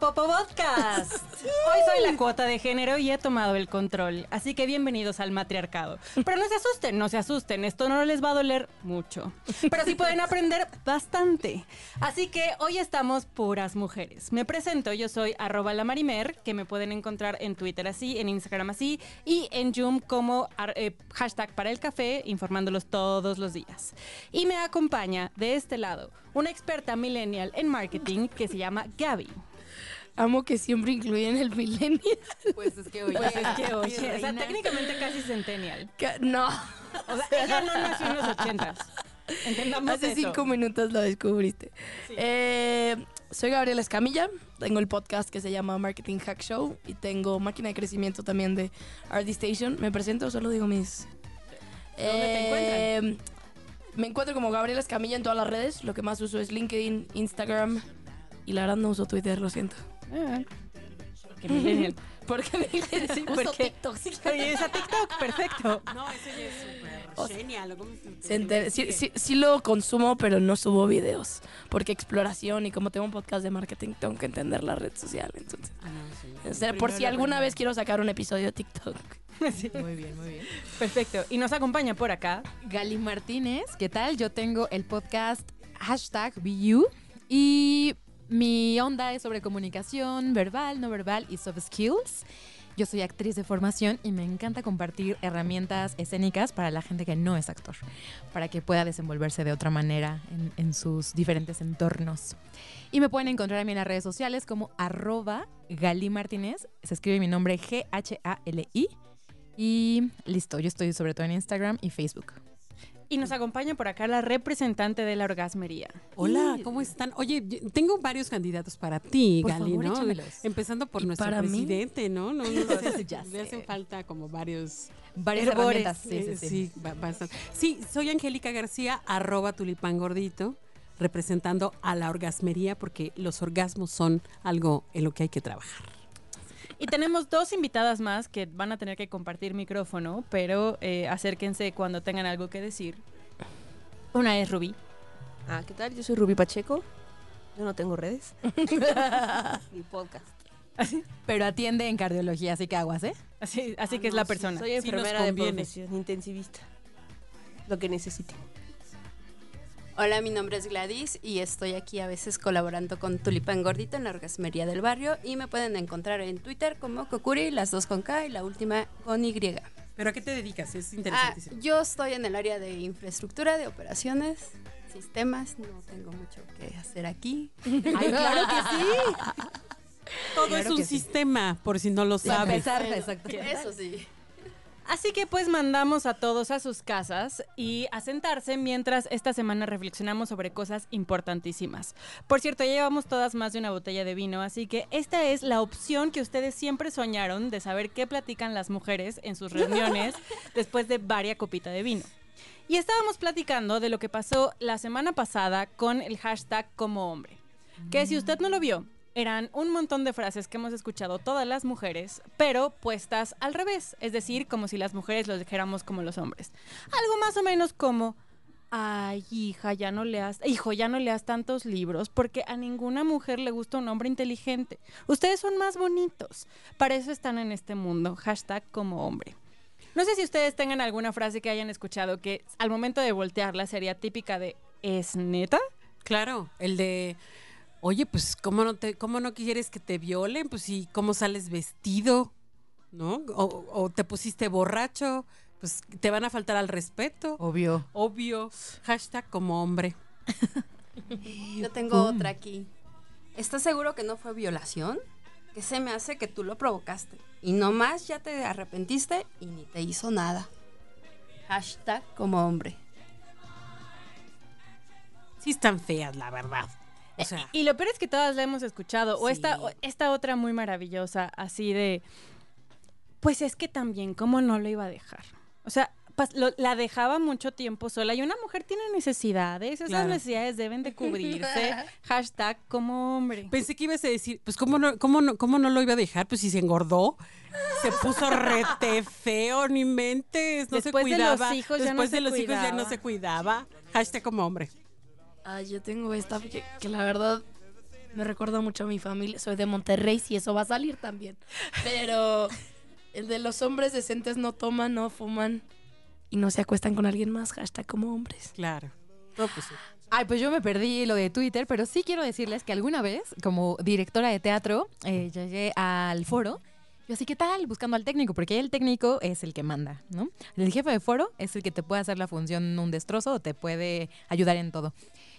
Popo Podcast. Hoy soy la cuota de género y he tomado el control, así que bienvenidos al matriarcado. Pero no se asusten, no se asusten, esto no les va a doler mucho. Pero sí pueden aprender bastante. Así que hoy estamos puras mujeres. Me presento, yo soy arroba la marimer, que me pueden encontrar en Twitter así, en Instagram así y en Zoom como eh, hashtag para el café, informándolos todos los días. Y me acompaña de este lado una experta millennial en marketing que se llama Gaby. Amo que siempre incluyen el millennial. Pues es que oye. Pues es que oye, o sea, técnicamente casi centennial. Que- No. O sea, ella no nació en los ochentas. Entendamos Hace eso. cinco minutos lo descubriste. Eh, soy Gabriela Escamilla. Tengo el podcast que se llama Marketing Hack Show y tengo máquina de crecimiento también de RD Station. Me presento, solo digo mis. ¿Dónde te Eh, Me encuentro como Gabriela Escamilla en todas las redes. Lo que más uso es LinkedIn, Instagram y la verdad no uso Twitter, lo siento. Ah, que millennial. Porque sí, ¿Por uso qué? TikTok. sí. Oye, esa TikTok, perfecto. No, eso ya es súper O sea, genial. ¿cómo se- Se enter- sí, sí- sí lo consumo, pero no subo videos. Porque exploración y como tengo un podcast de marketing, tengo que entender la red social. Entonces, Ah, no, sí. o sea, por si alguna vez quiero sacar un episodio de TikTok. Sí, Muy bien, muy bien. perfecto. Y nos acompaña por acá. Gali Martínez, ¿qué tal? Yo tengo el podcast hashtag BeYou y mi onda es sobre comunicación verbal, no verbal y soft skills. Yo soy actriz de formación y me encanta compartir herramientas escénicas para la gente que no es actor, para que pueda desenvolverse de otra manera en, sus diferentes entornos. Y me pueden encontrar a mí en las redes sociales como arroba Martínez, se escribe mi nombre G-H-A-L-I. Y listo, yo estoy sobre todo en Instagram y Facebook. Y nos acompaña por acá la representante de la orgasmería. Hola, ¿cómo están? Oye, yo tengo varios candidatos para ti, Por Gali, favor, ¿no? échamelos. Empezando por ¿Y nuestro para mí? presidente, ¿no? No, no, no, Ya le sé. hacen falta como varios Varias herramientas. Sí, Eh, sí, sí. ba- bastante. Sí, soy Angélica García, arroba tulipán gordito, representando a la orgasmería porque los orgasmos son algo en lo que hay que trabajar. Y tenemos dos invitadas más que van a tener que compartir micrófono, pero eh, acérquense cuando tengan algo que decir. Una es Rubí. Ah, ¿qué tal? Yo soy Rubí Pacheco. Yo no tengo redes. Ni podcast. Pero atiende en cardiología, así que aguas, ¿eh? Así, así Ah, que es la sí, persona. Soy Sí enfermera de conviene. profesión, intensivista. Lo que necesite. Hola, mi nombre es Gladys y estoy aquí a veces colaborando con Tulipán Gordito en la orgasmería del barrio y me pueden encontrar en Twitter como Kokuri, las dos con K y la última con Y. ¿Pero a qué te dedicas? Es Ah, interesantísimo. yo estoy en el área de infraestructura, de operaciones, sistemas, no tengo mucho que hacer aquí. Ay, claro que sí. Todo claro es un sí. sistema, por si no lo sabes. empezar, exacto. Eso sí. Así que pues mandamos a todos a sus casas y a sentarse mientras esta semana reflexionamos sobre cosas importantísimas. Por cierto, ya llevamos todas más de una botella de vino, así que esta es la opción que ustedes siempre soñaron de saber qué platican las mujeres en sus reuniones después de varias copita de vino. Y estábamos platicando de lo que pasó la semana pasada con el hashtag como hombre. Que si usted no lo vio, eran un montón de frases que hemos escuchado todas las mujeres, pero puestas al revés, es decir, como si las mujeres lo dijéramos como los hombres. Algo más o menos como, ay, hija, ya no leas, hijo, ya no leas tantos libros, porque a ninguna mujer le gusta un hombre inteligente. Ustedes son más bonitos. Para eso están en este mundo. Hashtag como hombre. No sé si ustedes tengan alguna frase que hayan escuchado que al momento de voltearla sería típica de ¿es neta? Claro, el de, oye, pues, ¿cómo no, te, ¿cómo no quieres que te violen? Pues, ¿y cómo sales vestido? ¿No? O, o te pusiste borracho, pues te van a faltar al respeto. Obvio. Obvio. Hashtag como hombre. Yo tengo otra aquí. ¿Estás seguro que no fue violación? Que se me hace que tú lo provocaste. Y nomás ya te arrepentiste y ni te hizo nada. Hashtag como hombre. Sí están feas, la verdad. O sea, Y lo peor es que todas la hemos escuchado. O esta, o esta otra muy maravillosa, así de. Pues es que también, ¿cómo no lo iba a dejar? O sea, lo- la dejaba mucho tiempo sola. Y una mujer tiene necesidades. Esas Claro. necesidades deben de cubrirse. Hashtag como hombre. pensé que ibas a decir, pues, ¿cómo no, cómo no, cómo no lo iba a dejar? Pues, si se engordó, se puso rete feo, ni mentes, no Después se de los cuidaba. hijos ya no Después de se los hijos ya no cuidaba. se cuidaba. Hashtag como hombre. Ah, yo tengo esta que, que la verdad Me recuerda mucho a mi familia. Soy de Monterrey, si eso va a salir también. Pero el de los hombres decentes no toman, no fuman y no se acuestan con alguien más. Hashtag como hombres. Claro. No, pues sí. Ay, pues yo me perdí lo de Twitter, pero sí quiero decirles que alguna vez, como directora de teatro, eh, llegué al foro. Yo así, ¿qué tal? Buscando al técnico, porque el técnico es el que manda, ¿no? El jefe de foro es el que te puede hacer la función un destrozo o te puede ayudar en todo.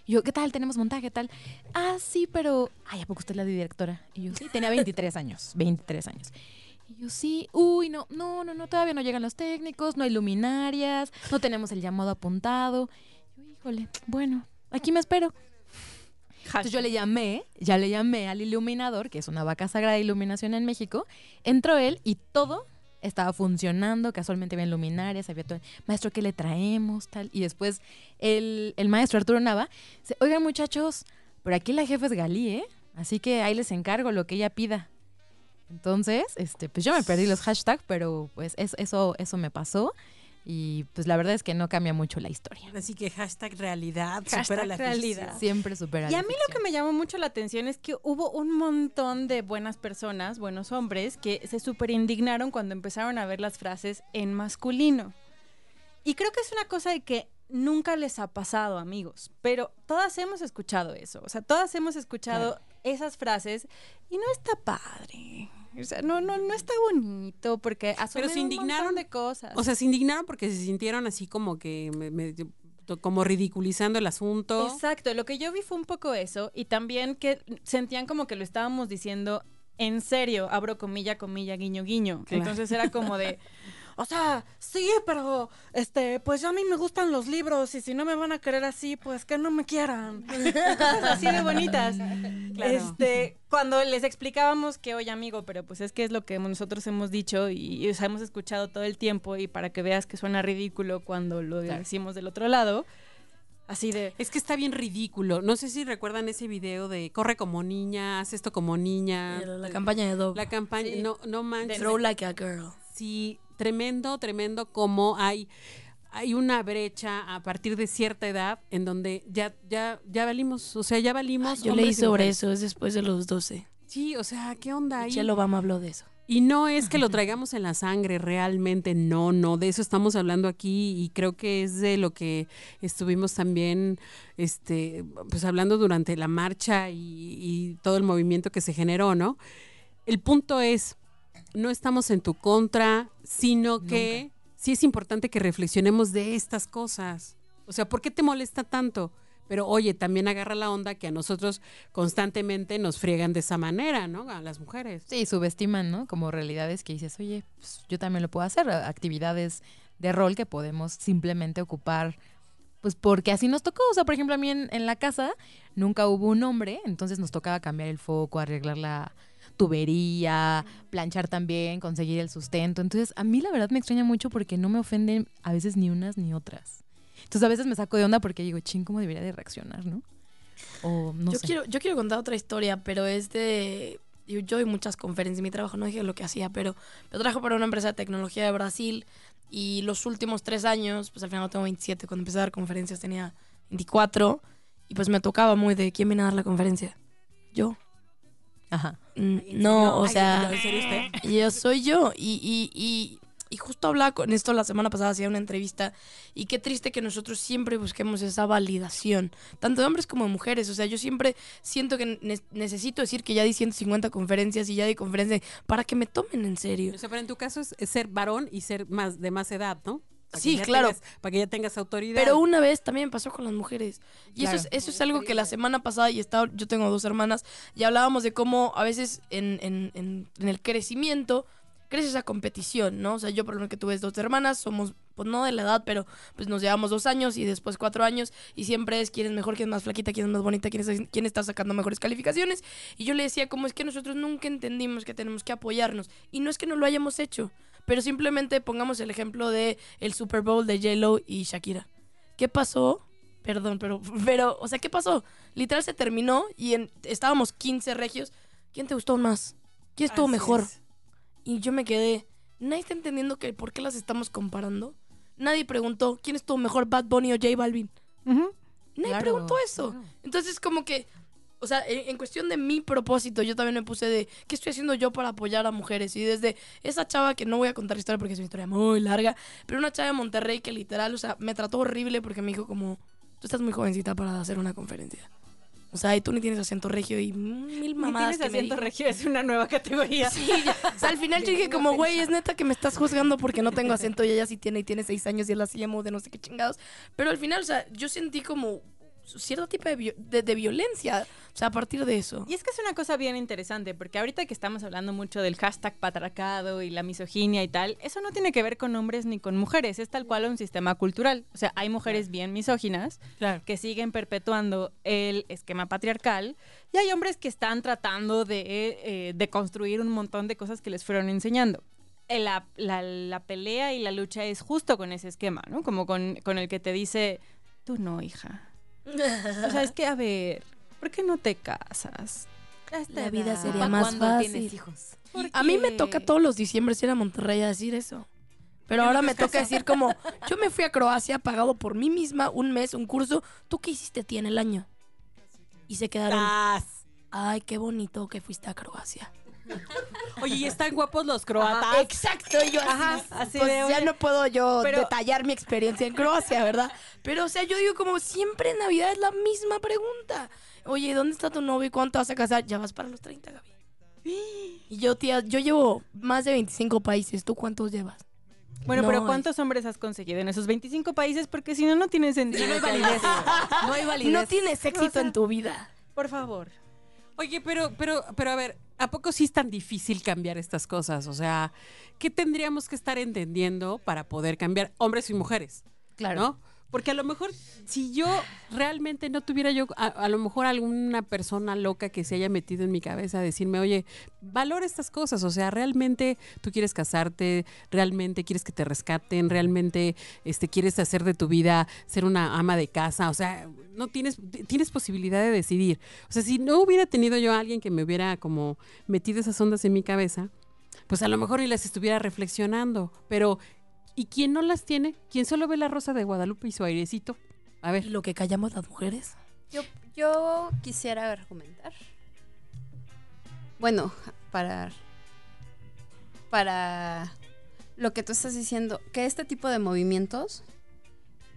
Y yo, ¿qué tal? ¿Tenemos montaje? ¿Qué tal? Ah, sí, pero... Ay, ¿a poco usted es la directora? Y yo, sí, tenía 23 años, 23 años. Y yo, sí, uy, no, no, no, no, todavía no llegan los técnicos, no hay luminarias, no tenemos el llamado apuntado. Yo, híjole, bueno, aquí me espero. Entonces yo le llamé, ya le llamé al iluminador, que es una vaca sagrada de iluminación en México. Entró él y todo estaba funcionando, casualmente había luminarias, había todo. Maestro, ¿qué le traemos? Tal. Y después el, el maestro Arturo Nava dice, oigan muchachos, pero aquí la jefa es Galí, ¿eh? Así que ahí les encargo lo que ella pida. Entonces, este, pues yo me perdí los hashtags, pero pues es- eso, eso me pasó. Y pues la verdad es que no cambia mucho la historia. Así que hashtag realidad, Hashtag supera la realidad. ficción. Siempre supera Y la a mí lo que me llamó mucho la atención es que hubo un montón de buenas personas, buenos hombres, que se súper indignaron cuando empezaron a ver las frases en masculino. Y creo que es una cosa de que nunca les ha pasado, amigos, pero todas hemos escuchado eso. O sea, todas hemos escuchado esas frases y no está padre. O sea, no, no, no está bonito porque asumen se un indignaron, de cosas. O sea, se indignaron porque se sintieron así como que me- me- como ridiculizando el asunto. Exacto, lo que yo vi fue un poco eso y también que sentían como que lo estábamos diciendo en serio, abro comilla, comilla, guiño, guiño. Claro. Entonces era como de, o sea, sí, pero este, pues a mí me gustan los libros y si no me van a querer así, pues que no me quieran. Cosas así de bonitas. Claro. Este, cuando les explicábamos que, oye, amigo, pero pues es que es lo que nosotros hemos dicho y, y, o sea, hemos escuchado todo el tiempo y para que veas que suena ridículo cuando lo decimos del otro lado, así de, Es que está bien ridículo. No sé si recuerdan ese video de corre como niña, haz esto como niña. La campaña de Dove. La campaña, Sí. no, no manches. Throw like a girl. Sí, tremendo, tremendo como hay hay una brecha a partir de cierta edad en donde ya ya ya valimos, o sea, ya valimos. Yo leí sobre eso, es después de los 12. Sí, o sea, ¿qué onda ahí? Michelle Obama habló de eso. Y no es que lo traigamos en la sangre, realmente no, no, de eso estamos hablando aquí y creo que es de lo que estuvimos también, este, pues hablando durante la marcha y, y todo el movimiento que se generó, ¿no? El punto es, no estamos en tu contra, sino que sí es importante que reflexionemos de estas cosas. O sea, ¿por qué te molesta tanto? Pero oye, también agarra la onda que a nosotros constantemente nos friegan de esa manera, ¿no? A las mujeres. Sí, subestiman, ¿no? Como realidades que dices, oye, pues yo también lo puedo hacer, actividades de rol que podemos simplemente ocupar, pues porque así nos tocó. O sea, por ejemplo, a mí en, en la casa nunca hubo un hombre, entonces nos tocaba cambiar el foco, arreglar la tubería, planchar también, conseguir el sustento. Entonces, a mí la verdad me extraña mucho porque no me ofenden a veces ni unas ni otras. Entonces, a veces me saco de onda porque digo, ching, ¿cómo debería de reaccionar, no? O no yo, sé. quiero, yo quiero contar otra historia, pero es de... Yo, doy muchas conferencias en mi trabajo, no dije lo que hacía, pero yo trabajo para una empresa de tecnología de Brasil y los últimos tres años, pues al final tengo 27, cuando empecé a dar conferencias tenía 24 y pues me tocaba muy de quién viene a dar la conferencia. Yo. Ajá. Mm, ¿En No, o sea, ¿en serio usted? yo soy yo y, y, y, y justo hablaba con esto la semana pasada, hacía una entrevista y qué triste que nosotros siempre busquemos esa validación, tanto de hombres como de mujeres. O sea, yo siempre siento que ne- necesito decir que ya di 150 conferencias y ya di conferencias para que me tomen en serio. O sea, pero en tu caso es, es ser varón y ser más de más edad, ¿no? Para Sí, claro. tengas- para que ya tengas autoridad. Pero una vez también pasó con las mujeres. Y eso, es, eso es algo que la semana pasada, y estaba, yo tengo dos hermanas, y hablábamos de cómo a veces en, en- en- en el crecimiento crece esa competición, ¿no? O sea, yo por lo menos que tuve dos hermanas, somos, pues no de la edad, pero pues nos llevamos dos años y después cuatro años, y siempre es quién es mejor, quién es más flaquita, quién es más bonita, quién, es, quién está sacando mejores calificaciones. Y yo le decía, cómo es que nosotros nunca entendimos que tenemos que apoyarnos. Y no es que no lo hayamos hecho, pero simplemente pongamos el ejemplo de el Super Bowl de J-Lo y Shakira. ¿Qué pasó? Perdón, pero, pero, o sea, ¿qué pasó? Literal se terminó y en- estábamos 15 regios. ¿Quién te gustó más? ¿Quién estuvo Así mejor? es. Y yo me quedé. Nadie está entendiendo que por qué las estamos comparando. Nadie preguntó quién estuvo mejor, Bad Bunny o J Balvin. Nadie Claro, preguntó eso. claro. Entonces, como que o sea, en, en cuestión de mi propósito, yo también me puse de, ¿qué estoy haciendo yo para apoyar a mujeres? Y desde esa chava, que no voy a contar la historia porque es una historia muy larga, pero una chava de Monterrey que literal, o sea, me trató horrible porque me dijo como, tú estás muy jovencita para hacer una conferencia. O sea, y tú ni tienes acento regio y mil Ni mamadas tienes que me acento regio, es una nueva categoría. Sí, ya. O sea, al final yo dije como, güey, es neta que me estás juzgando porque no tengo acento y ella sí tiene y tiene seis años y es la CMO de no sé qué chingados. Pero al final, o sea, yo sentí como cierto tipo de, vi- de- de violencia. O sea, a partir de eso. Y es que es una cosa bien interesante, porque ahorita que estamos hablando mucho del hashtag patriarcado y la misoginia y tal, eso no tiene que ver con hombres ni con mujeres, es tal cual un sistema cultural. O sea, hay mujeres bien misóginas Claro. que siguen perpetuando el esquema patriarcal y hay hombres que están tratando de, eh, de construir un montón de cosas que les fueron enseñando. La, la- la pelea y la lucha es justo con ese esquema, ¿no? Como con, con el que te dice, tú no, hija. O sea, es que, a ver, ¿por qué no te casas? Esta La vida edad. sería ¿Para más fácil. tienes hijos? ¿Por A mí me toca todos los diciembre ir a Monterrey a decir eso. Pero ahora me toca decir como, yo me fui a Croacia pagado por mí misma un mes, un curso. ¿Tú qué hiciste tía en el año? Y se quedaron, ay, qué bonito que fuiste a Croacia. Oye, y están guapos los croatas. Exacto, yo así, Ajá, así pues de, ya no puedo yo pero- detallar mi experiencia en Croacia, ¿verdad? Pero, o sea, yo digo como siempre en Navidad es la misma pregunta. Oye, ¿dónde está tu novio y cuándo te vas a casar? Ya vas para los 30, Gaby. Y yo, tía, yo llevo más de 25 países. ¿Tú cuántos llevas? Bueno, No, pero es- ¿cuántos hombres has conseguido en esos 25 países? Porque si no, no tiene sentido. No hay validez. No hay validez. No tienes éxito O sea- en tu vida. Por favor. Oye, pero, pero, pero a ver, ¿a poco sí es tan difícil cambiar estas cosas? O sea, ¿qué tendríamos que estar entendiendo para poder cambiar hombres y mujeres? Claro. ¿No? Porque a lo mejor, si yo realmente no tuviera yo, a, a lo mejor alguna persona loca que se haya metido en mi cabeza a decirme, oye, valora estas cosas, o sea, realmente tú quieres casarte, realmente quieres que te rescaten, realmente este, quieres hacer de tu vida ser una ama de casa, o sea, no tienes, tienes posibilidad de decidir. O sea, si no hubiera tenido yo a alguien que me hubiera como metido esas ondas en mi cabeza, pues a lo mejor ni las estuviera reflexionando, pero ¿y quién no las tiene? ¿Quién solo ve la rosa de Guadalupe y su airecito? A ver, Lo que callamos las mujeres. Yo, yo quisiera argumentar. Bueno, para. Para lo que tú estás diciendo, que este tipo de movimientos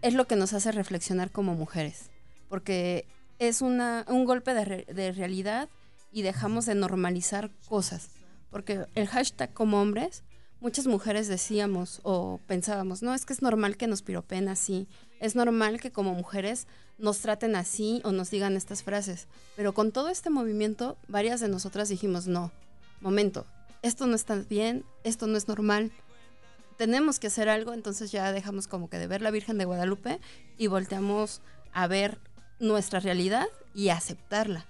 es lo que nos hace reflexionar como mujeres. Porque es una, un golpe de, re- de realidad y dejamos de normalizar cosas. Porque el hashtag como hombres, muchas mujeres decíamos o pensábamos, no, es que es normal que nos piropen así. Es normal que como mujeres nos traten así o nos digan estas frases. Pero con todo este movimiento, varias de nosotras dijimos, no, momento, esto no está bien, esto no es normal. Tenemos que hacer algo, entonces ya dejamos como que de ver la Virgen de Guadalupe y volteamos a ver nuestra realidad y aceptarla.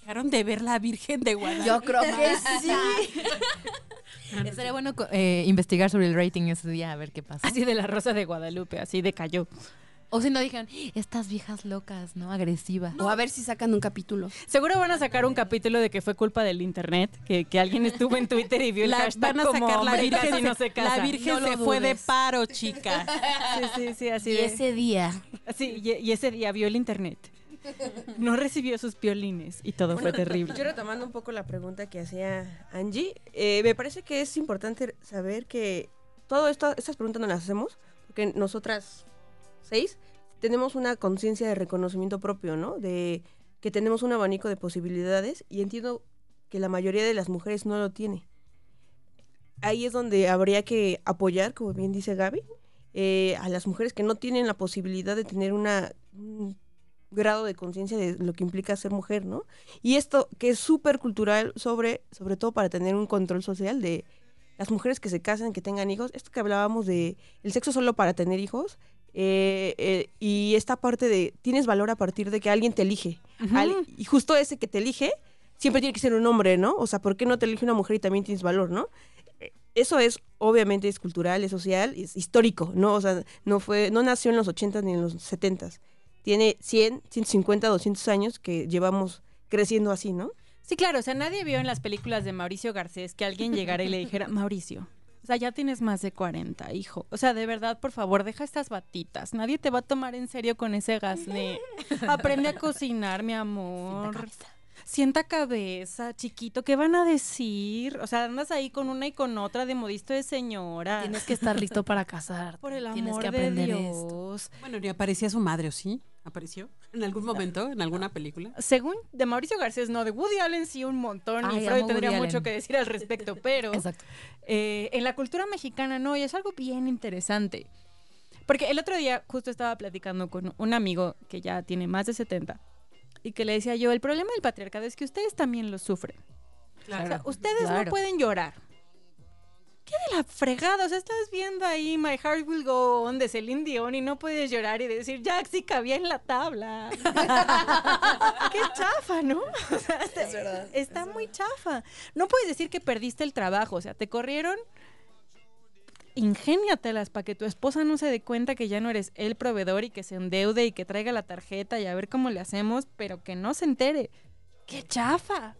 Dejaron de ver la Virgen de Guadalupe. Yo creo que sí. Estaría bueno eh, investigar sobre el rating ese día, a ver qué pasa. Así de la rosa de Guadalupe, así de cayó. O si no dijeron, estas viejas locas, ¿no? Agresivas. O a ver si sacan un capítulo. Seguro van a sacar un capítulo de que fue culpa del internet, que, que alguien estuvo en Twitter y vio el La- hashtag van a como sacar la Virgen, no se casa. la Virgen No se fue de paro, chica. Sí, sí, sí, así Y de- ese día. así, y, y ese día vio el internet. No recibió sus violines y todo fue terrible. Yo retomando un poco la pregunta que hacía Angie, eh, me parece que es importante saber que todo esto, estas preguntas no las hacemos porque nosotras seis tenemos una conciencia de reconocimiento propio, ¿no? De que tenemos un abanico de posibilidades y entiendo que la mayoría de las mujeres no lo tiene. Ahí es donde habría que apoyar, como bien dice Gaby, eh, a las mujeres que no tienen la posibilidad de tener una, un grado de conciencia de lo que implica ser mujer, ¿no? Y esto que es súper cultural sobre, sobre todo para tener un control social de las mujeres que se casan, que tengan hijos, esto que hablábamos de el sexo solo para tener hijos, eh, eh, y esta parte de tienes valor a partir de que alguien te elige. Al- y justo ese que te elige, siempre tiene que ser un hombre, ¿no? O sea, ¿por qué no te elige una mujer y también tienes valor, ¿no? Eh, Eso es, obviamente, es cultural, es social, es histórico, ¿no? O sea, no fue, no nació en los 80 ni en los 70 tiene 100, 150, 200 años que llevamos creciendo así, ¿no? Sí, claro, o sea, nadie vio en las películas de Mauricio Garcés que alguien llegara y le dijera, Mauricio, o sea, ya tienes más de 40, hijo. O sea, de verdad, por favor, deja estas batitas. Nadie te va a tomar en serio con ese gasné. Aprende a cocinar, mi amor. sienta cabeza, chiquito, ¿qué van a decir? O sea, andas ahí con una y con otra de modisto de señora. Tienes que estar listo para casarte. por el Tienes amor que de aprender esto. Dios. Bueno, ni aparecía su madre, ¿o sí? ¿Apareció? ¿En algún momento? ¿En alguna película? Según de Mauricio Garcés, no, de Woody Allen sí un montón Ay, y Freud tendría Woody mucho Allen. que decir al respecto, pero eh, en la cultura mexicana no, y es algo bien interesante. Porque el otro día justo estaba platicando con un amigo que ya tiene más de 70 y que le decía yo, el problema del patriarcado es que ustedes también lo sufren. O sea, ustedes no claro. pueden llorar. ¿Qué de la fregada? O sea, estás viendo ahí My Heart Will Go On de Celine Dion y no puedes llorar y decir, Jack sí cabía en la tabla. Qué chafa, ¿no? O sea, está, está muy chafa. No puedes decir que perdiste el trabajo. O sea, te corrieron. Ingéniatelas para que tu esposa no se dé cuenta que ya no eres el proveedor y que se endeude y que traiga la tarjeta y a ver cómo le hacemos, pero que no se entere. ¡Qué chafa!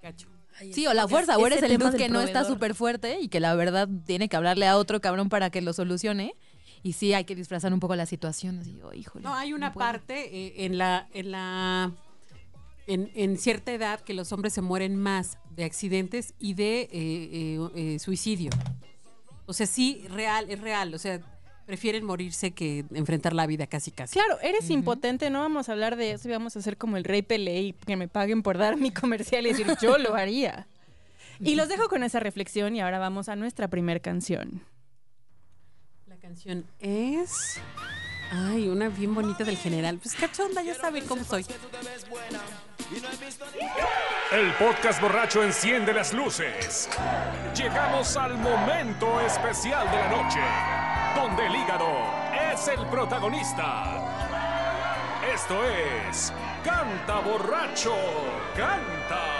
Cacho. Sí, o la fuerza, o eres el dude que no está súper fuerte y que la verdad tiene que hablarle a otro cabrón para que lo solucione. Y sí, hay que disfrazar un poco la situación. Así, oh, híjole, No, hay una no parte eh, en la, en la, en, en cierta edad que los hombres se mueren más de accidentes y de eh, eh, eh, suicidio. O sea, sí, real, es real. O sea, prefieren morirse que enfrentar la vida casi casi. Claro, eres impotente, no vamos a hablar de eso y vamos a hacer como el rey Pelé y que me paguen por dar mi comercial y decir yo lo haría. Y los dejo con esa reflexión y ahora vamos a nuestra primer canción. La canción es. Ay, una bien bonita del general. Pues cachonda, ya saben cómo soy. El podcast borracho enciende las luces. Llegamos al momento especial de la noche, donde el hígado es el protagonista. Esto es Canta borracho, canta.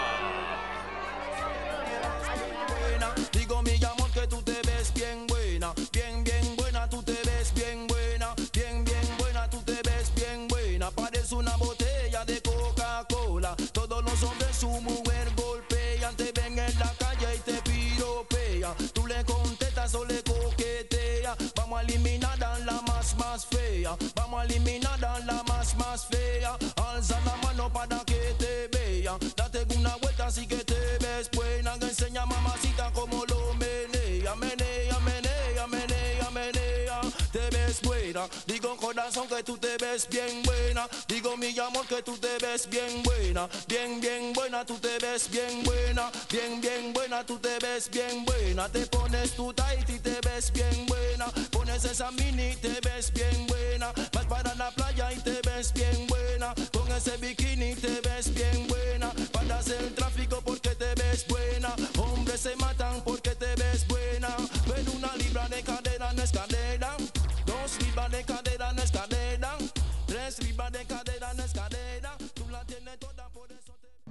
Vamos a eliminar a la más más fea. Digo corazón que tú te ves bien buena. Digo mi amor que tú te ves bien buena. Bien, bien buena, tú te ves bien buena. Bien, bien buena, tú te ves bien buena. Te pones tu tight y te ves bien buena. Pones esa mini y te ves bien buena. Vas para la playa y te ves bien buena. Con ese bikini te ves bien buena. Paras el tráfico porque te ves buena. Hombres se matan porque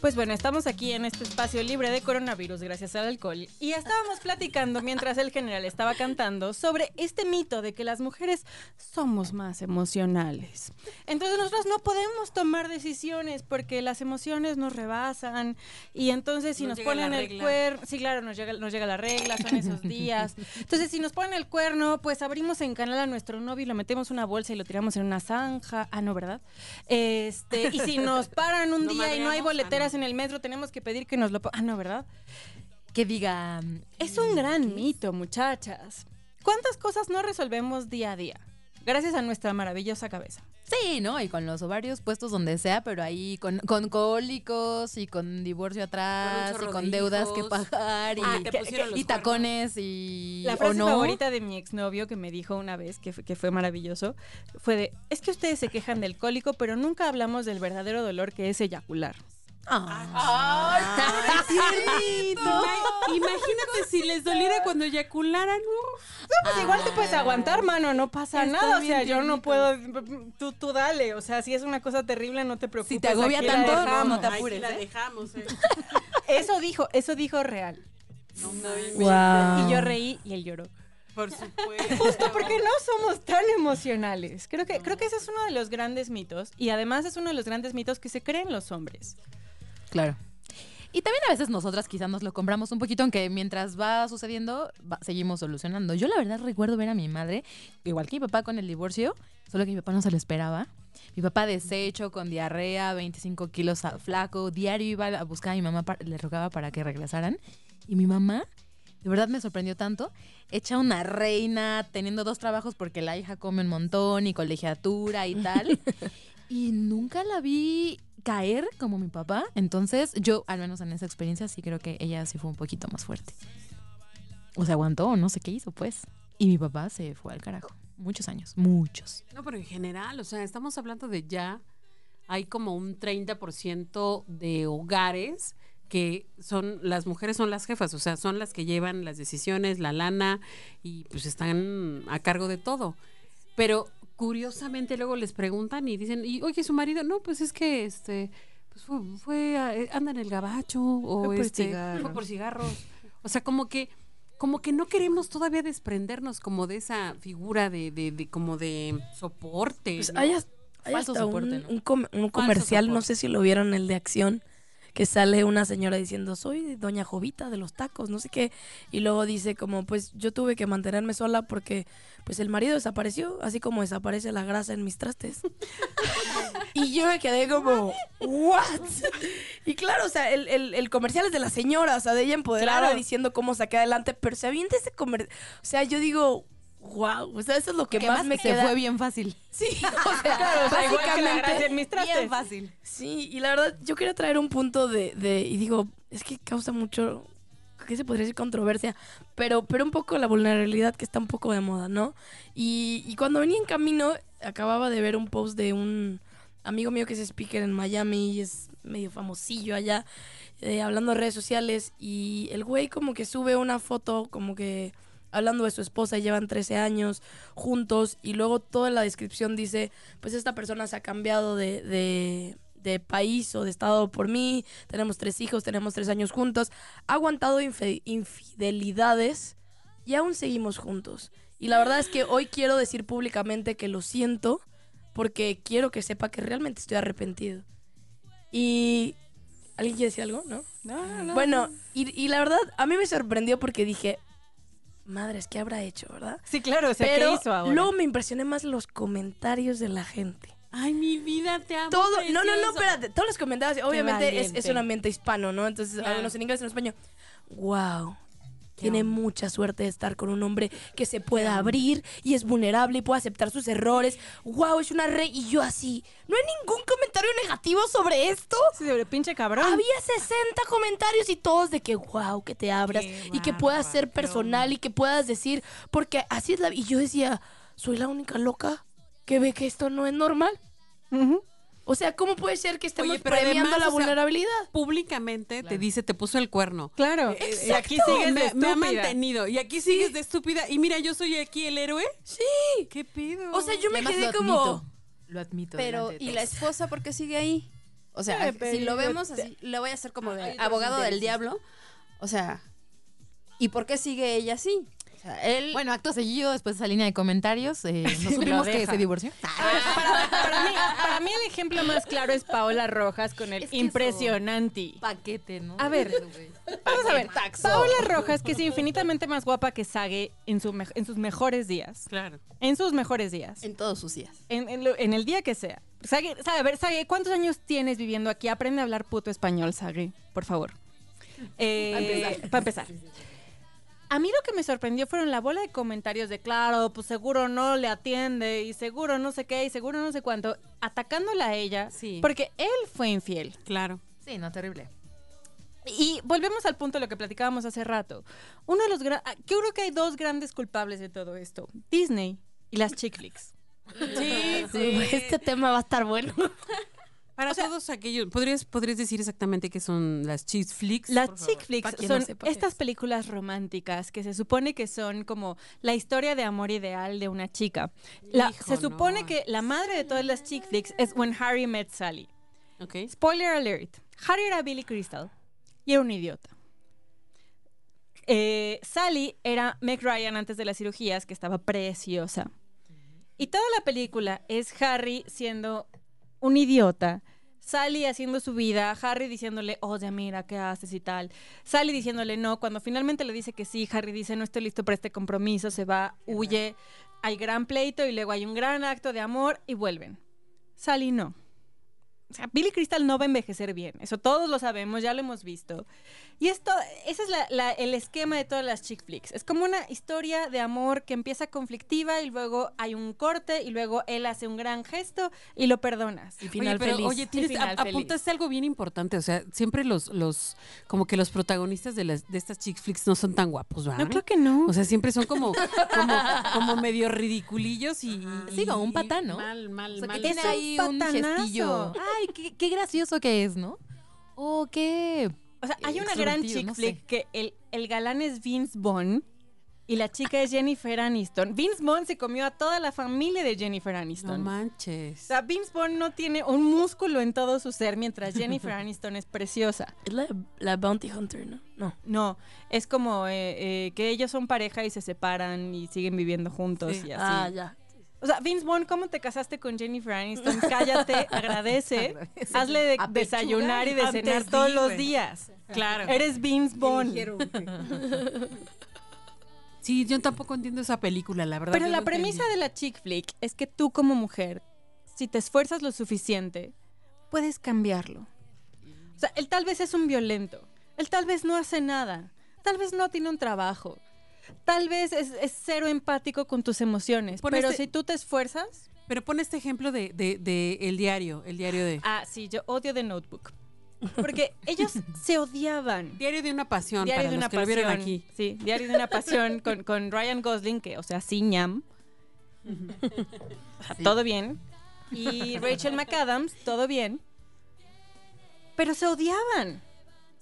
Pues bueno, estamos aquí en este espacio libre de coronavirus gracias al alcohol y estábamos platicando mientras el general estaba cantando sobre este mito de que las mujeres somos más emocionales. Entonces nosotros no podemos tomar decisiones porque las emociones nos rebasan y entonces si Nos ponen el cuerno, sí claro, nos llega, nos llega la regla, son esos días. Entonces si nos ponen el cuerno, pues abrimos en canal a nuestro novio y lo metemos en una bolsa y lo tiramos en una zanja. Ah, no, ¿verdad? Este, y si nos paran un ¿Lo día y no hay madreamos? boleteras Ah, en el metro, tenemos que pedir que nos lo... Ah, no, ¿verdad? Que diga. Es un gran mito, muchachas. ¿Cuántas cosas no resolvemos día a día? Gracias a nuestra maravillosa cabeza. Sí, ¿no? Y con los ovarios puestos donde sea, pero ahí con, con cólicos y con divorcio atrás y con deudas que pagar y, Ah, pusieron los y tacones y. La ¿o frase no? favorita de mi exnovio que me dijo una vez, que, fue- que fue maravilloso, fue de, es que ustedes se quejan del cólico, pero nunca hablamos del verdadero dolor que es eyacular. ¡Ay, tiernito! Ima- Imagínate si les doliera cuando eyacularan. No, pues igual te puedes aguantar, mano, no pasa Está nada. O sea, yo no puedo. Tú, tú dale. O sea, si es una cosa terrible, no te preocupes. Si te agobia la tanto, dejamos. no te Ay, apures, la ¿eh? dejamos, eh. Eso dijo, eso dijo real. No mames. Y yo reí y él lloró. Por supuesto. Justo porque no somos tan emocionales. Creo que, creo que ese es uno de los grandes mitos. Y además es uno de los grandes mitos que se creen los hombres. Claro. Y también a veces nosotras quizás nos lo compramos un poquito, aunque mientras va sucediendo, va- seguimos solucionando. Yo la verdad recuerdo ver a mi madre, igual que mi papá con el divorcio, solo que mi papá no se lo esperaba. Mi papá deshecho, con diarrea, 25 kilos a- flaco, diario iba a buscar a mi mamá, le rogaba para que regresaran. Y mi mamá, de verdad me sorprendió tanto, hecha una reina, teniendo dos trabajos porque la hija come un montón y colegiatura y tal. y nunca la vi caer como mi papá. Entonces, yo, al menos en esa experiencia, sí creo que ella sí fue un poquito más fuerte. O se aguantó, o no sé qué hizo, pues. Y mi papá se fue al carajo. Muchos años, muchos. No, pero en general, o sea, estamos hablando de ya hay como un 30% de hogares que son las mujeres son las jefas, o sea, son las que llevan las decisiones, la lana y pues están a cargo de todo. Pero curiosamente luego les preguntan y dicen, "Y oye, su marido, no, pues es que este pues fue, fue a- eh, anda en el gabacho o Fue por este cigarros. fue por cigarros. O sea, como que como que no queremos todavía desprendernos como de esa figura de, de, de como de soporte. Pues ¿no? hay, hasta soporte, un, ¿no? un com- un comercial, no sé si lo vieron, el de acción, que sale una señora diciendo, soy doña Jovita de los tacos, no sé qué, y luego dice como, pues yo tuve que mantenerme sola porque pues el marido desapareció, así como desaparece la grasa en mis trastes. y yo me quedé como, ¿what? Y claro, o sea, el, el- el comercial es de la señora, o sea, de ella empoderada Claro. diciendo cómo saqué adelante, pero se avienta ese comercial, o sea, yo digo... Wow, o sea, eso es lo que Que más más me se queda. fue bien fácil. Sí, o sea, O sea, igual que la básicamente- en mis. Bien fácil. Sí, y la verdad, yo quería traer un punto de, de- y digo, es que causa mucho, ¿qué se podría decir? Controversia, pero, pero un poco la vulnerabilidad que está un poco de moda, ¿no? Y, y cuando venía en camino, acababa de ver un post de un amigo mío que es speaker en Miami y es medio famosillo allá, eh, hablando de redes sociales, y el güey como que sube una foto como que hablando de su esposa y llevan 13 años juntos y luego toda la descripción dice, pues esta persona se ha cambiado de, de, de país o de estado por mí, tenemos tres hijos, tenemos tres años juntos, ha aguantado infidelidades y aún seguimos juntos. Y la verdad es que hoy quiero decir públicamente que lo siento porque quiero que sepa que realmente estoy arrepentido. Y... ¿Alguien quiere decir algo? ¿No? No, no. Bueno, y, y la verdad, a mí me sorprendió porque dije, madres, ¿qué habrá hecho, verdad? Sí, claro, o sea, Pero ¿qué hizo ahora? luego me impresioné más los comentarios de la gente. Ay, mi vida, te amo. Todo, no, no, no, espérate, todos los comentarios, obviamente es, es un ambiente hispano, ¿no? Entonces, Claro. algunos en inglés, en español. Wow. Tiene mucha suerte de estar con un hombre que se pueda abrir y es vulnerable y puede aceptar sus errores. Wow, es una rey. Y yo así, ¿no hay ningún comentario negativo sobre esto? Sí, sobre pinche cabrón. Había 60 comentarios y todos de que wow, que te abras Qué y que puedas ser personal y que puedas decir, porque así es la Y yo decía, soy la única loca que ve que esto no es normal. Ujú. O sea, ¿cómo puede ser que estemos Oye, premiando además, la o sea, vulnerabilidad? Públicamente te dice, te puso el cuerno. Claro. Exacto. Y aquí sigues me, de me ha estúpida. mantenido. Y aquí sigues de estúpida. Y mira, yo soy aquí el héroe. Sí. ¿Qué pido? O sea, yo me Además, quedé lo como... admito. Lo admito. Pero, ¿y la esposa por qué sigue ahí? O sea, Eh, si lo vemos así, le voy a hacer como abogado del diablo. O sea, ¿y por qué sigue ella así? O sea, él... Bueno, acto seguido, después de esa línea de comentarios, eh, nos supimos que se divorció. para, para mí, para mí el ejemplo más claro es Paola Rojas con el Es que impresionante. Paquete, ¿no? A ver, Vamos a ver, Paola Rojas, que es infinitamente más guapa que Sage en, su me- en sus mejores días. Claro. En sus mejores días. en todos sus días. En, en lo- en el día que sea. Sage, Sage, a ver, Sage, ¿cuántos años tienes viviendo aquí? Aprende a hablar puto español, Sage, por favor. Eh, Para empezar. A mí lo que me sorprendió fueron la bola de comentarios de, claro, pues seguro no le atiende y seguro no sé qué y seguro no sé cuánto, atacándola a ella Sí. porque él fue infiel. Claro. Sí, no, terrible. Y volvemos al punto de lo que platicábamos hace rato. Uno de los yo creo que hay dos grandes culpables de todo esto: Disney y las chick flicks. Sí, Este tema va a estar bueno. Para todos aquellos, ¿podrías, ¿podrías decir exactamente qué son las cheese flicks? Las chick flicks son no estas es. películas románticas que se supone que son como la historia de amor ideal de una chica. La- Hijo, se supone no. que la madre de todas las chick flicks es When Harry Met Sally. Ok. Spoiler alert. Harry era Billy Crystal y era un idiota. Eh, Sally era Meg Ryan antes de las cirugías, que estaba preciosa. Y toda la película es Harry siendo un idiota, Sally haciendo su vida, Harry diciéndole, oye, mira, ¿qué haces y tal? Sally diciéndole no, cuando finalmente le dice que sí, Harry dice, no estoy listo para este compromiso, se va, huye, hay gran pleito y luego hay un gran acto de amor y vuelven. Sally no. O sea, Billy Crystal no va a envejecer bien. Eso todos lo sabemos, ya lo hemos visto. Y esto, ese es la- la- el esquema de todas las chick flicks. Es como una historia de amor que empieza conflictiva y luego hay un corte y luego él hace un gran gesto y lo perdonas. Y final oye, pero, feliz. oye, tienes, Y final a- feliz. apuntaste algo bien importante. O sea, siempre los, los, como que los protagonistas de, las, de estas chick flicks no son tan guapos, ¿verdad? No, creo que no. O sea, siempre son como, como, como medio ridiculillos y. Sí, como un patán, ¿no? Mal, mal, O sea, mal. que tiene Es un ahí un gestillo. Ay, qué, qué gracioso que es, ¿no? Oh, qué... O sea, hay una gran chick no flick sé. que el, el galán es Vince Vaughn y la chica es Jennifer Aniston. Vince Vaughn se comió a toda la familia de Jennifer No Aniston. o manches. sea, Vince Vaughn no tiene un músculo en todo su ser, mientras Jennifer Aniston es preciosa. Es la, la Bounty Hunter, ¿no? No. No, es como eh, eh, que ellos son pareja y se separan y siguen viviendo juntos Sí. y así. Ah, ya. O sea, Vince Vaughn, ¿cómo te casaste con Jennifer Aniston? Cállate, agradece, Agradece. hazle de desayunar y de cenar todos los días. Claro. Eres Vince Vaughn. Sí, yo tampoco entiendo esa película, la verdad. Pero la no premisa entendí. de la chick flick es que tú como mujer, si te esfuerzas lo suficiente, puedes cambiarlo. O sea, él tal vez es un violento, él tal vez no hace nada, tal vez no tiene un trabajo, tal vez es, es cero empático con tus emociones, Pon pero este- si tú te esfuerzas... Pero pon este ejemplo de, de, de el diario, el diario de. Ah, sí, yo odio The Notebook. Porque ellos se odiaban. Diario de una pasión, Diario para de los una que lo vieron pasión. aquí. Sí, Diario de una pasión con, con Ryan Gosling, que, o sea, sí, ñam. O sea, todo bien. Y Rachel McAdams, todo bien. Pero se odiaban.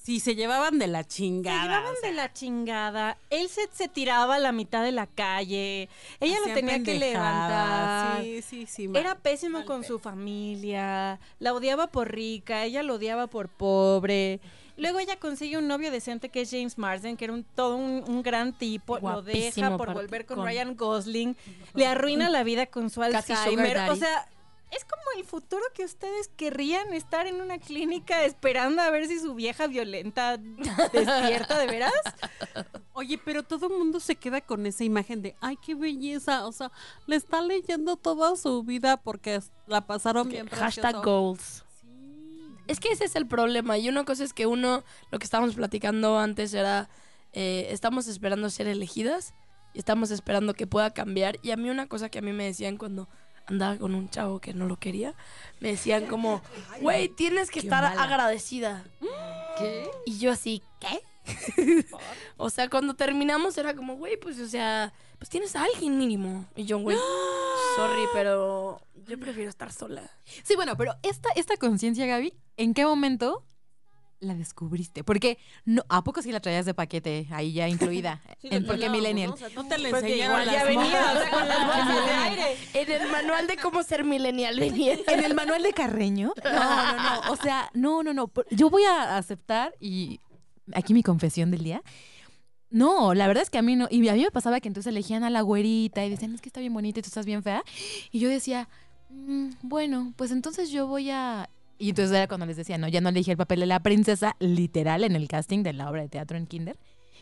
Sí, se llevaban de la Se chingada. llevaban o sea, de la chingada. Él se, se tiraba a la mitad de la calle. Ella lo tenía que levantar. Sí, sí, sí. mal. Era pésimo con su familia, la odiaba por rica, ella lo odiaba por pobre. Luego ella consigue un novio decente que es James Marsden, que era un, todo un, un gran tipo, lo deja por volver con, con- Ryan Gosling, le arruina la vida con su Alzheimer. O sea, es como el futuro que ustedes querrían estar en una clínica esperando a ver si su vieja violenta despierta de veras. Oye, pero todo el mundo se queda con esa imagen de, ay, qué belleza. O sea, le está leyendo toda su vida porque la pasaron bien. Hashtag precioso. goals. Es que ese es el problema. Y una cosa es que uno, lo que estábamos platicando antes era, eh, estamos esperando ser elegidas y estamos esperando que pueda cambiar. Y a mí una cosa que a mí me decían cuando andaba con un chavo que no lo quería, me decían como, güey, tienes que Qué estar mala. agradecida. ¿Qué? Y yo así, ¿qué? o sea, cuando terminamos era como, güey, pues, o sea, pues tienes a alguien mínimo. Y yo, güey, sorry, pero yo prefiero estar sola. Sí, bueno, pero esta, esta conciencia, Gaby, ¿en qué momento la descubriste? Porque no, ¿a poco sí la traías de paquete ahí ya incluida? Sí, en Porque Millennial. ¿no? O sea, No te lo Porque enseñaron igual ya las venía, morras. o sea, con las. En el manual de cómo ser millennial venía. ¿En el manual de Carreño? No, no, no. O sea, no, no, no. Yo voy a aceptar y aquí mi confesión del día. No, la verdad es que a mí no. Y a mí me pasaba que entonces elegían a la güerita y decían, es que está bien bonita y tú estás bien fea. Y yo decía, "Mm, bueno, pues entonces yo voy a. Y entonces era cuando les decía, no, ya no elegí el papel de la princesa, literal, en el casting de la obra de teatro en Kinder.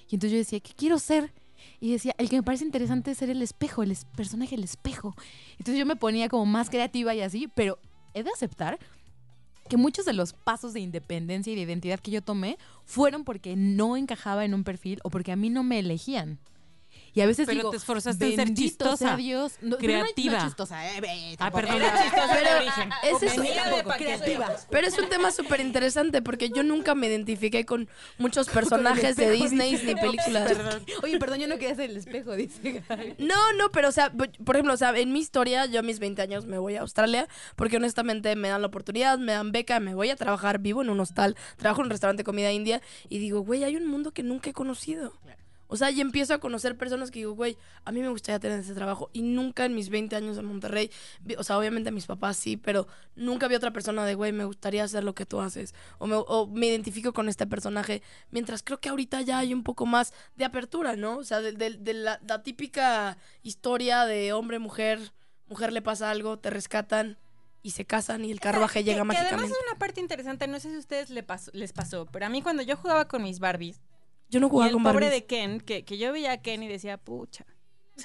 Y entonces yo decía, ¿qué quiero ser? Y decía, el que me parece interesante es ser el espejo, el personaje, el espejo. Entonces yo me ponía como más creativa y así, pero he de aceptar que muchos de los pasos de independencia y de identidad que yo tomé fueron porque no encajaba en un perfil o porque a mí no me elegían. Y a veces Pero digo, te esforzaste en ser "Bendito chistosa, Dios. No, pero no- no creativa. chistosa, eh, Ah, perdón. Era chistosa de origen. Ese es- Venía de Tampoco, paquete. creativa. Pero es un tema súper interesante porque yo nunca me identifiqué con muchos personajes de Disney ni películas. Oye, perdón, yo no quería ser el espejo, dice. No, no, pero o sea, por ejemplo, o sea, en mi historia, yo a mis 20 años me voy a Australia porque honestamente me dan la oportunidad, me dan beca, me voy a trabajar, vivo en un hostal, trabajo en un restaurante de comida india y digo, güey, hay un mundo que nunca he conocido. O sea, y empiezo a conocer personas que digo, güey, a mí me gustaría tener ese trabajo. Y nunca en mis 20 años en Monterrey, vi- o sea, obviamente mis papás sí, pero nunca vi otra persona de, güey, me gustaría hacer lo que tú haces. O me, o me identifico con este personaje. Mientras creo que ahorita ya hay un poco más de apertura, ¿no? O sea, de, de- de la, la típica historia de hombre, mujer, mujer le pasa algo, te rescatan y se casan y el carruaje Que- llega que mágicamente. además es una parte interesante, no sé si a ustedes le pasó- les pasó, pero a mí cuando yo jugaba con mis Barbies, Yo no y jugaba el con pobre Barbies. de Ken, que, que yo veía a Ken y decía, pucha. O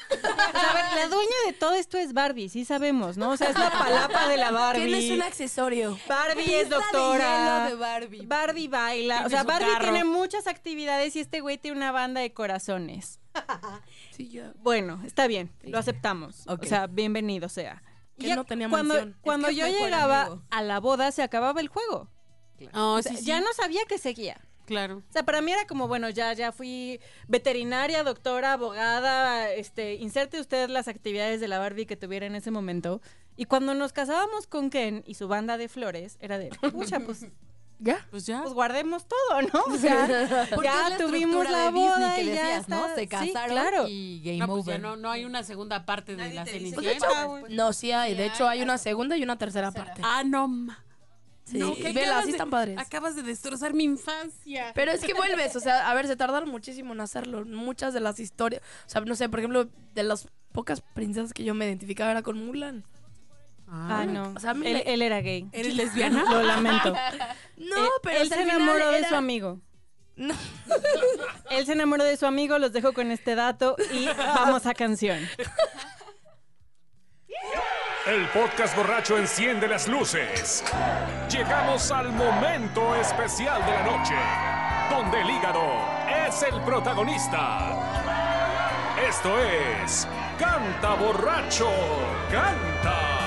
sea, a ver, la dueña de todo esto es Barbie, sí sabemos, ¿no? O sea, es la palapa de la Barbie. ¿Quién es un accesorio? Barbie es doctora. de Barbie. Barbie baila. Tiene O sea, Barbie carro. tiene muchas actividades y este güey tiene una banda de corazones. Sí, ya. Bueno, está bien, lo aceptamos. O sea, bienvenido sea. Y ya no tenía cuando, cuando Es que yo llegaba a la boda se acababa el juego. Oh, O sea, sí, sí, Ya no sabía que seguía. Claro. O sea, para mí era como, bueno, ya, ya fui veterinaria, doctora, abogada, este, inserte usted las actividades de la Barbie que tuviera en ese momento. Y cuando nos casábamos con Ken y su banda de flores, era de, pucha, pues, ¿Ya? Pues ya. pues guardemos todo, ¿no? O sea, ya la tuvimos la de Disney boda que y ya decías, está. ¿no? Se Sí, casaron claro. y game No, pues over. ya no, no hay una segunda parte de Nadie la Cenicienta. güey. No, sí hay. De hecho, hay una segunda y una tercera parte. Ah, no. Sí, no, que vela, acabas sí están padres. Acabas de destrozar mi infancia. Pero es que vuelves, o sea, a ver, se tardaron muchísimo en hacerlo. Muchas de las historias, o sea, no sé, por ejemplo, de las pocas princesas que yo me identificaba era con Mulan. Ah, no. O sea, a mí él, era gay. ¿Eres lesbiana? Lo lamento. No, Eh, pero él se enamoró de era- su amigo. No. Él se enamoró de su amigo, los dejo con este dato y vamos a canción. El podcast borracho enciende las luces. Llegamos al momento especial de la noche, donde el hígado es el protagonista. Esto es Canta borracho, canta.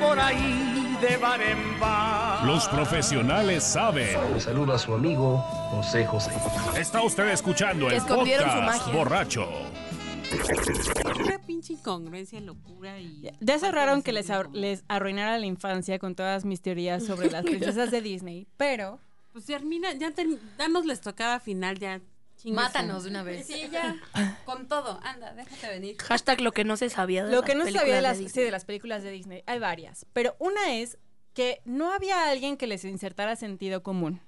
Por ahí de bar en bar. Los profesionales saben. Le saluda a su amigo José José. Está usted escuchando Que el escondieron su podcast magia. borracho. Una pinche incongruencia, locura y. Ya cerraron que les, ar- les arruinara la infancia con todas mis teorías sobre las princesas de Disney, pero Pues termina, ya, ten- ya nos les tocaba final, ya. Chingue Mátanos de una vez. Sí, ya. Con todo. Anda, déjate venir. Hashtag lo que no se sabía de lo las que no se sabía de las, Disney. sí, de las películas de Disney, hay varias, pero una es que no había alguien que les insertara sentido común.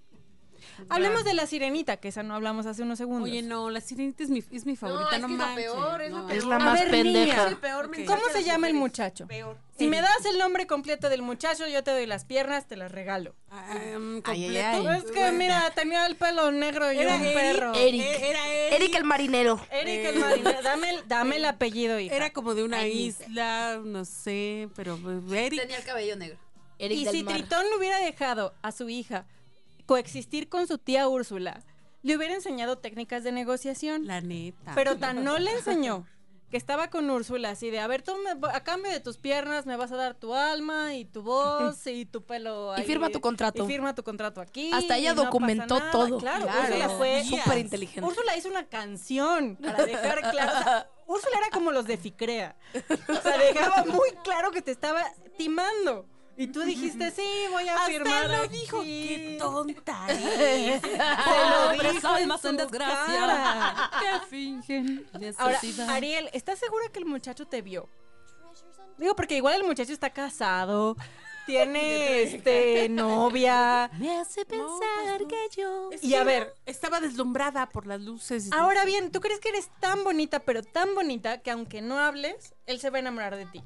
Hablemos de la sirenita, que esa no hablamos hace unos segundos. Oye, no, la sirenita es mi, es mi favorita, es no, que es la peor, es la no. peor. Es la más ver, pendeja. niña, El peor mensaje ¿Cómo se llama el muchacho? Peor. Si me das el nombre completo del muchacho, yo te doy las piernas, te las regalo. Ah, um, Ay, completo. ay, ay. Es que mira, tenía el pelo negro y Era un Eric, perro. Eric. Era Eric. Eric el marinero. Eric el marinero. Dame, el- dame el apellido, hija. Era como de una isla, no sé, pero pues, Eric. Tenía el cabello negro. Eric y del si mar. Tritón le hubiera dejado a su hija coexistir con su tía Úrsula, le hubiera enseñado técnicas de negociación. La neta. Pero tan no le enseñó que estaba con Úrsula así de, a ver, tú me- a cambio de tus piernas me vas a dar tu alma y tu voz y tu pelo. Y firma tu contrato. Y firma tu contrato aquí. Hasta ella no documentó todo. Claro, Claro. Úrsula fue Súper inteligente. Úrsula hizo una canción para dejar claro. o sea, Úrsula era como los de Ficrea. O sea, dejaba muy claro que te estaba timando. Y tú dijiste, sí, voy a Hasta firmar. lo aquí". dijo, qué tonta es. Pobres almas en desgracia. Que fingen Ahora. Ariel, ¿estás segura que el muchacho te vio? Digo, porque igual el muchacho está casado, tiene este novia. Me hace pensar que yo. Y a ver, Estaba deslumbrada por las luces. ahora bien, ¿tú crees que eres tan bonita, pero tan bonita, que aunque no hables, él se va a enamorar de ti?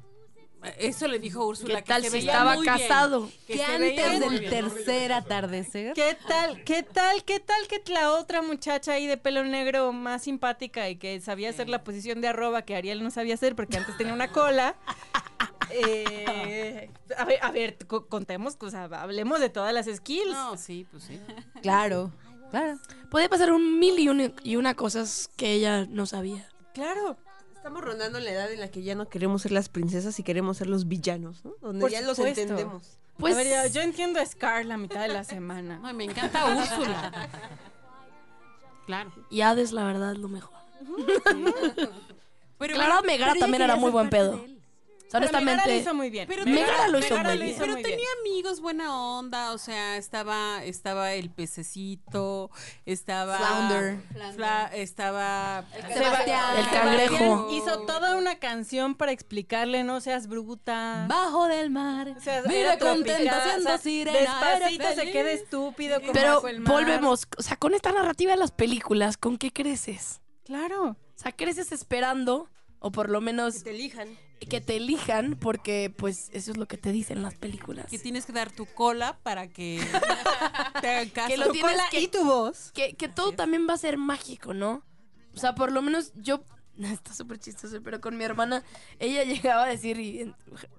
Eso le dijo Úrsula. ¿Qué que tal se si veía estaba casado? que Que antes del bien. tercer atardecer. ¿Qué tal, qué tal, qué tal que la otra muchacha ahí de pelo negro más simpática y que sabía hacer la posición de arroba que Ariel no sabía hacer porque antes tenía una cola? Eh, a ver, a ver, co- contemos, o sea, hablemos de todas las skills. No, sí, pues sí. Claro, claro. Podía pasar un mil y una, y una cosas que ella no sabía. Claro. Estamos rondando la edad en la que ya no queremos ser las princesas y queremos ser los villanos, ¿no? Donde Por ya los entendemos. Pues a ver, ya, yo entiendo a Scar la mitad de la semana. Ay, me encanta Úrsula. Claro. y Hades, la verdad, lo mejor. Pero Claro, Megara también era muy buen pedo. Pero Megara lo honestamente. hizo muy bien. Pero Megara lo hizo Megara muy lo bien. hizo Pero muy tenía bien. amigos buena onda, o sea, estaba estaba el pececito, estaba Flounder. Fla- estaba Sebastián. El cangrejo. Hizo toda una canción para explicarle no seas bruta. Bajo del mar. O sea, era contenta siendo o sea, sirena, Despacito se queda estúpido como Pero bajo el mar. volvemos, o sea, con esta narrativa de las películas, ¿con qué creces? Claro. O sea, creces esperando, o por lo menos Que te elijan. Que te elijan, porque pues eso es lo que te dicen las películas. que tienes que dar tu cola para que te hagan caso. Que lo tienes que- y tu voz. que, que todo también va a ser mágico, ¿no? O sea, por lo menos yo. Está súper chistoso, pero con mi hermana, ella llegaba a decir, y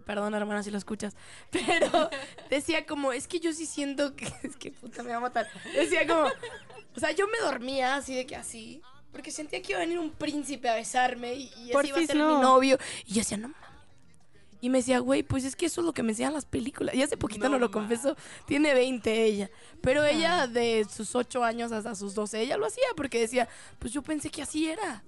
perdón hermana si lo escuchas, pero decía como, es que yo sí siento que, es que puta me va a matar. Decía como, o sea, yo me dormía así de que así, porque sentía que iba a venir un príncipe a besarme y, y ese iba a ser mi no. novio. Y yo decía, no mames. Y me decía, güey, pues es que eso es lo que me enseñan las películas. Y hace poquito no, lo confesó. Tiene 20 ella. Pero ella, de sus 8 años hasta sus 12, ella lo hacía porque decía, pues yo pensé que así era.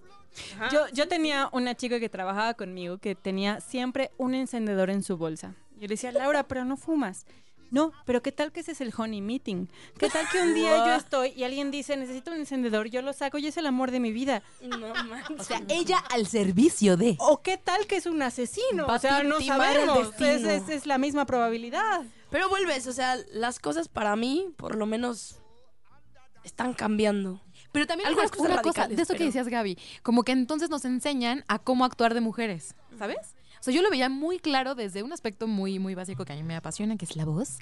Yo, yo tenía una chica que trabajaba conmigo que tenía siempre un encendedor en su bolsa. Yo le decía, Laura, pero no fumas. No, pero ¿qué tal que ese es el honey meeting? ¿Qué tal que un día yo estoy y alguien dice, necesito un encendedor, yo lo saco y es el amor de mi vida? No manches. O sea, ella al servicio de. ¿O qué tal que es un asesino? Va O sea, no sabemos. Es, es- es la misma probabilidad. Pero vuelves, o sea, las cosas para mí, por lo menos, están cambiando. Pero también Algunas una, cosas una cosa, de eso que decías, Gaby, como que entonces nos enseñan a cómo actuar de mujeres, ¿sabes? O sea, yo lo veía muy claro desde un aspecto muy, muy básico que a mí me apasiona, que es la voz.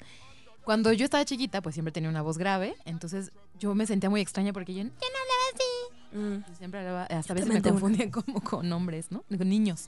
Cuando yo estaba chiquita, pues siempre tenía una voz grave, entonces yo me sentía muy extraña porque yo, yo no hablaba así. Yo siempre hablaba, hasta a veces me también tengo confundía como con hombres, ¿no? Con niños.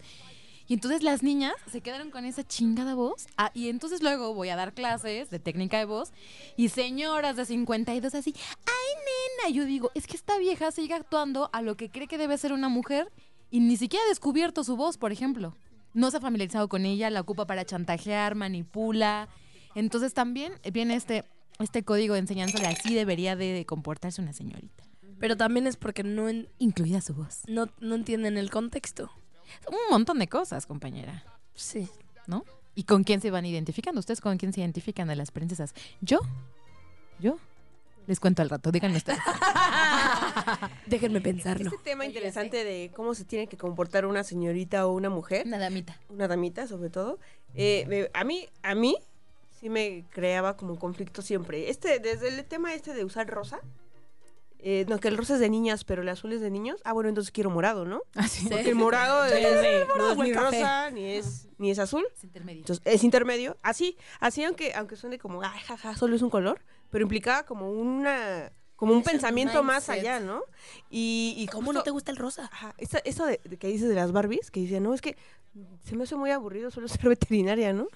Y entonces las niñas se quedaron con esa chingada voz. Ah, y entonces luego voy a dar clases de técnica de voz y señoras de 52 así, ay nena, yo digo, es que esta vieja sigue actuando a lo que cree que debe ser una mujer y ni siquiera ha descubierto su voz, por ejemplo. No se ha familiarizado con ella, la ocupa para chantajear, manipula. Entonces también viene este, este código de enseñanza de así debería de comportarse una señorita, Pero también es porque no, en- incluida su voz. no, no entienden el contexto. Un montón de cosas, compañera. Sí. ¿no? ¿Y con quién se van identificando? ¿Ustedes con quién se identifican de las princesas? ¿Yo? ¿Yo? Les cuento al rato, díganme ustedes. Déjenme pensarlo. Este tema interesante de cómo se tiene que comportar una señorita o una mujer, Una damita. una damita sobre todo, eh, me- a mí, a mí sí me creaba como conflicto siempre. Este, desde el tema este de usar rosa, eh, no, que el rosa es de niñas, pero el azul es de niños, ah, bueno, entonces quiero morado, ¿no? Porque el morado es, no es ni café. rosa, ni es, ni es azul. Es intermedio. Entonces, es intermedio. Así, así aunque, aunque suene como, ay, jaja, solo es un color, pero implicaba como una, como un Es pensamiento más allá, ¿no? Y, y ¿Cómo justo- no te gusta el rosa? Ajá, esa- eso de, de que dices de las Barbies, que dicen, no, es que se me hace muy aburrido solo ser veterinaria, ¿no?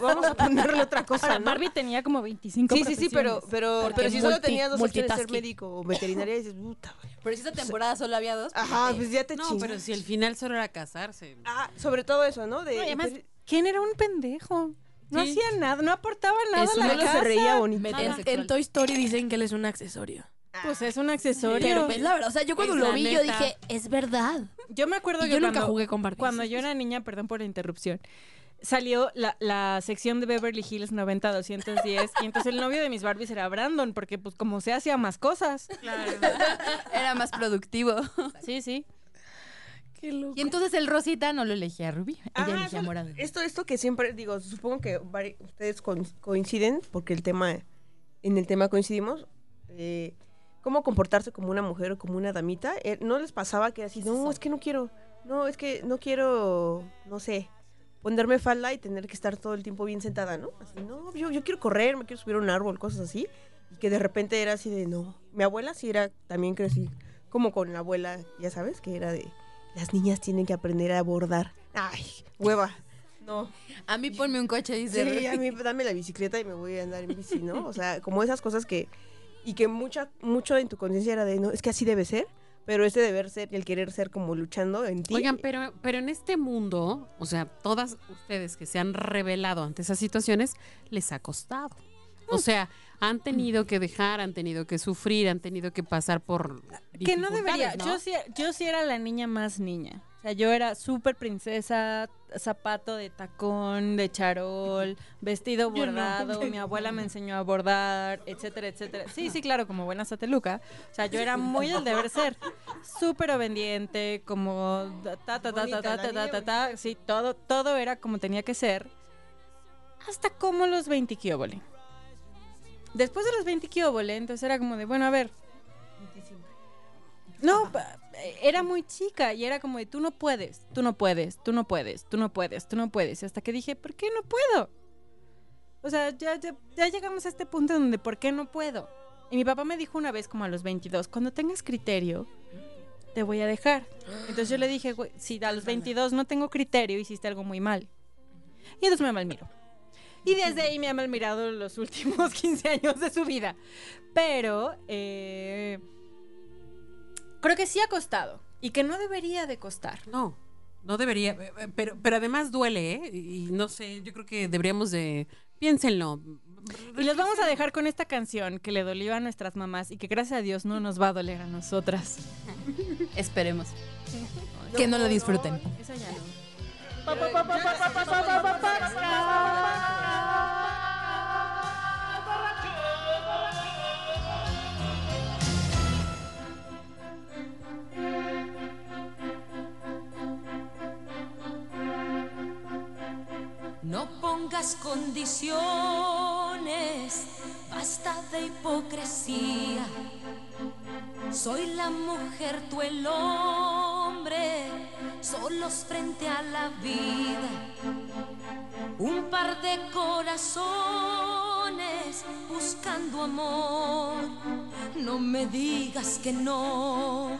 Vamos a ponerle otra cosa, Ahora, ¿no? Barbie tenía como 25 Sí, sí, sí, pero, pero, pero si solo tenías dos opciones, ser multitasking. médico o veterinaria, dices, puta, güey. Pero si esta temporada solo había dos. Ajá, pues ya te No, chingas. pero si el final solo era casarse. Ah, sobre todo eso, ¿no? De, No, y además, pues, ¿quién era un pendejo? No Sí. hacía nada, no aportaba nada Es a la solo casa. se reía bonito. En, en Toy Story dicen que él es un accesorio. Pues es un accesorio. Pero pues la verdad, o sea, yo cuando Es lo la vi yo neta. dije, es verdad. Yo me acuerdo Y que yo nunca cuando, jugué con Barbie. cuando yo era niña, perdón por la interrupción, salió la, la sección de Beverly Hills 90-210 y entonces el novio de mis Barbies era Brandon porque pues como se hacía más cosas. Era más productivo. Sí, sí. Qué loco. Y entonces el Rosita no lo elegía a Rubí, ella Ajá, elegía a Morado. Esto, esto que siempre digo, supongo que ustedes coinciden, porque el tema, en el tema coincidimos, eh, cómo comportarse como una mujer o como una damita, eh, no les pasaba que así, no, es que no quiero, no, es que no quiero, no sé, ponerme falda y tener que estar todo el tiempo bien sentada, ¿no? Así, no, yo, yo quiero correr, me quiero subir a un árbol, cosas así. Y que de repente era así de, no. Mi abuela sí era, también crecí como con la abuela, ya sabes, que era de, las niñas tienen que aprender a bordar. Ay, hueva. No. A mí ponme un coche, dice. Sí, a mí dame la bicicleta y me voy a andar en bici, ¿no? O sea, como esas cosas que... Y que mucha, mucho en tu conciencia era de, no, es que así debe ser. Pero ese deber ser y el querer ser como luchando en ti. Oigan, pero, pero en este mundo, o sea, todas ustedes que se han revelado ante esas situaciones, les ha costado. O sea, han tenido que dejar, han tenido que sufrir, han tenido que pasar por. Que no debería. Yo, sí, yo sí era la niña más niña. O sea, yo era súper princesa, zapato de tacón, de charol, vestido no. bordado. Mi abuela me enseñó a bordar, etcétera, etcétera. Sí, sí, claro, como buena sateluca. O sea, yo era muy del deber ser. Súper obediente, como ta, ta, ta, ta, ta, ta, ta, ta, ta. Sí, todo, todo era como tenía que ser. Hasta como los 20 kióbole. Después de los 20 kióbole, entonces era como de, bueno, a ver, no, pa- era muy chica y era como de tú no puedes, tú no puedes, tú no puedes, tú no puedes, tú no puedes. Y hasta que dije, ¿por qué no puedo? O sea, ya, ya, ya llegamos a este punto donde ¿por qué no puedo? Y mi papá me dijo una vez como a los 22, cuando tengas criterio, te voy a dejar. Entonces yo le dije, "Güey, si a los 22 no tengo criterio, hiciste algo muy mal. Y entonces me malmiro. Y desde ahí me ha malmirado los últimos 15 años de su vida. Pero eh, creo que sí ha costado. Y que no debería de costar. No, no debería, eh, eh, pero, pero además duele, ¿eh? Y no sé, yo creo que deberíamos de, piénsenlo. Y los vamos a dejar con esta canción que le dolió a nuestras mamás y que gracias a Dios no nos va a doler a nosotras. Esperemos. Que no lo disfruten. Esa ya no. Condiciones, basta de hipocresía. Soy la mujer, tú el hombre, solos frente a la vida. Un par de corazones buscando amor. No me digas que no.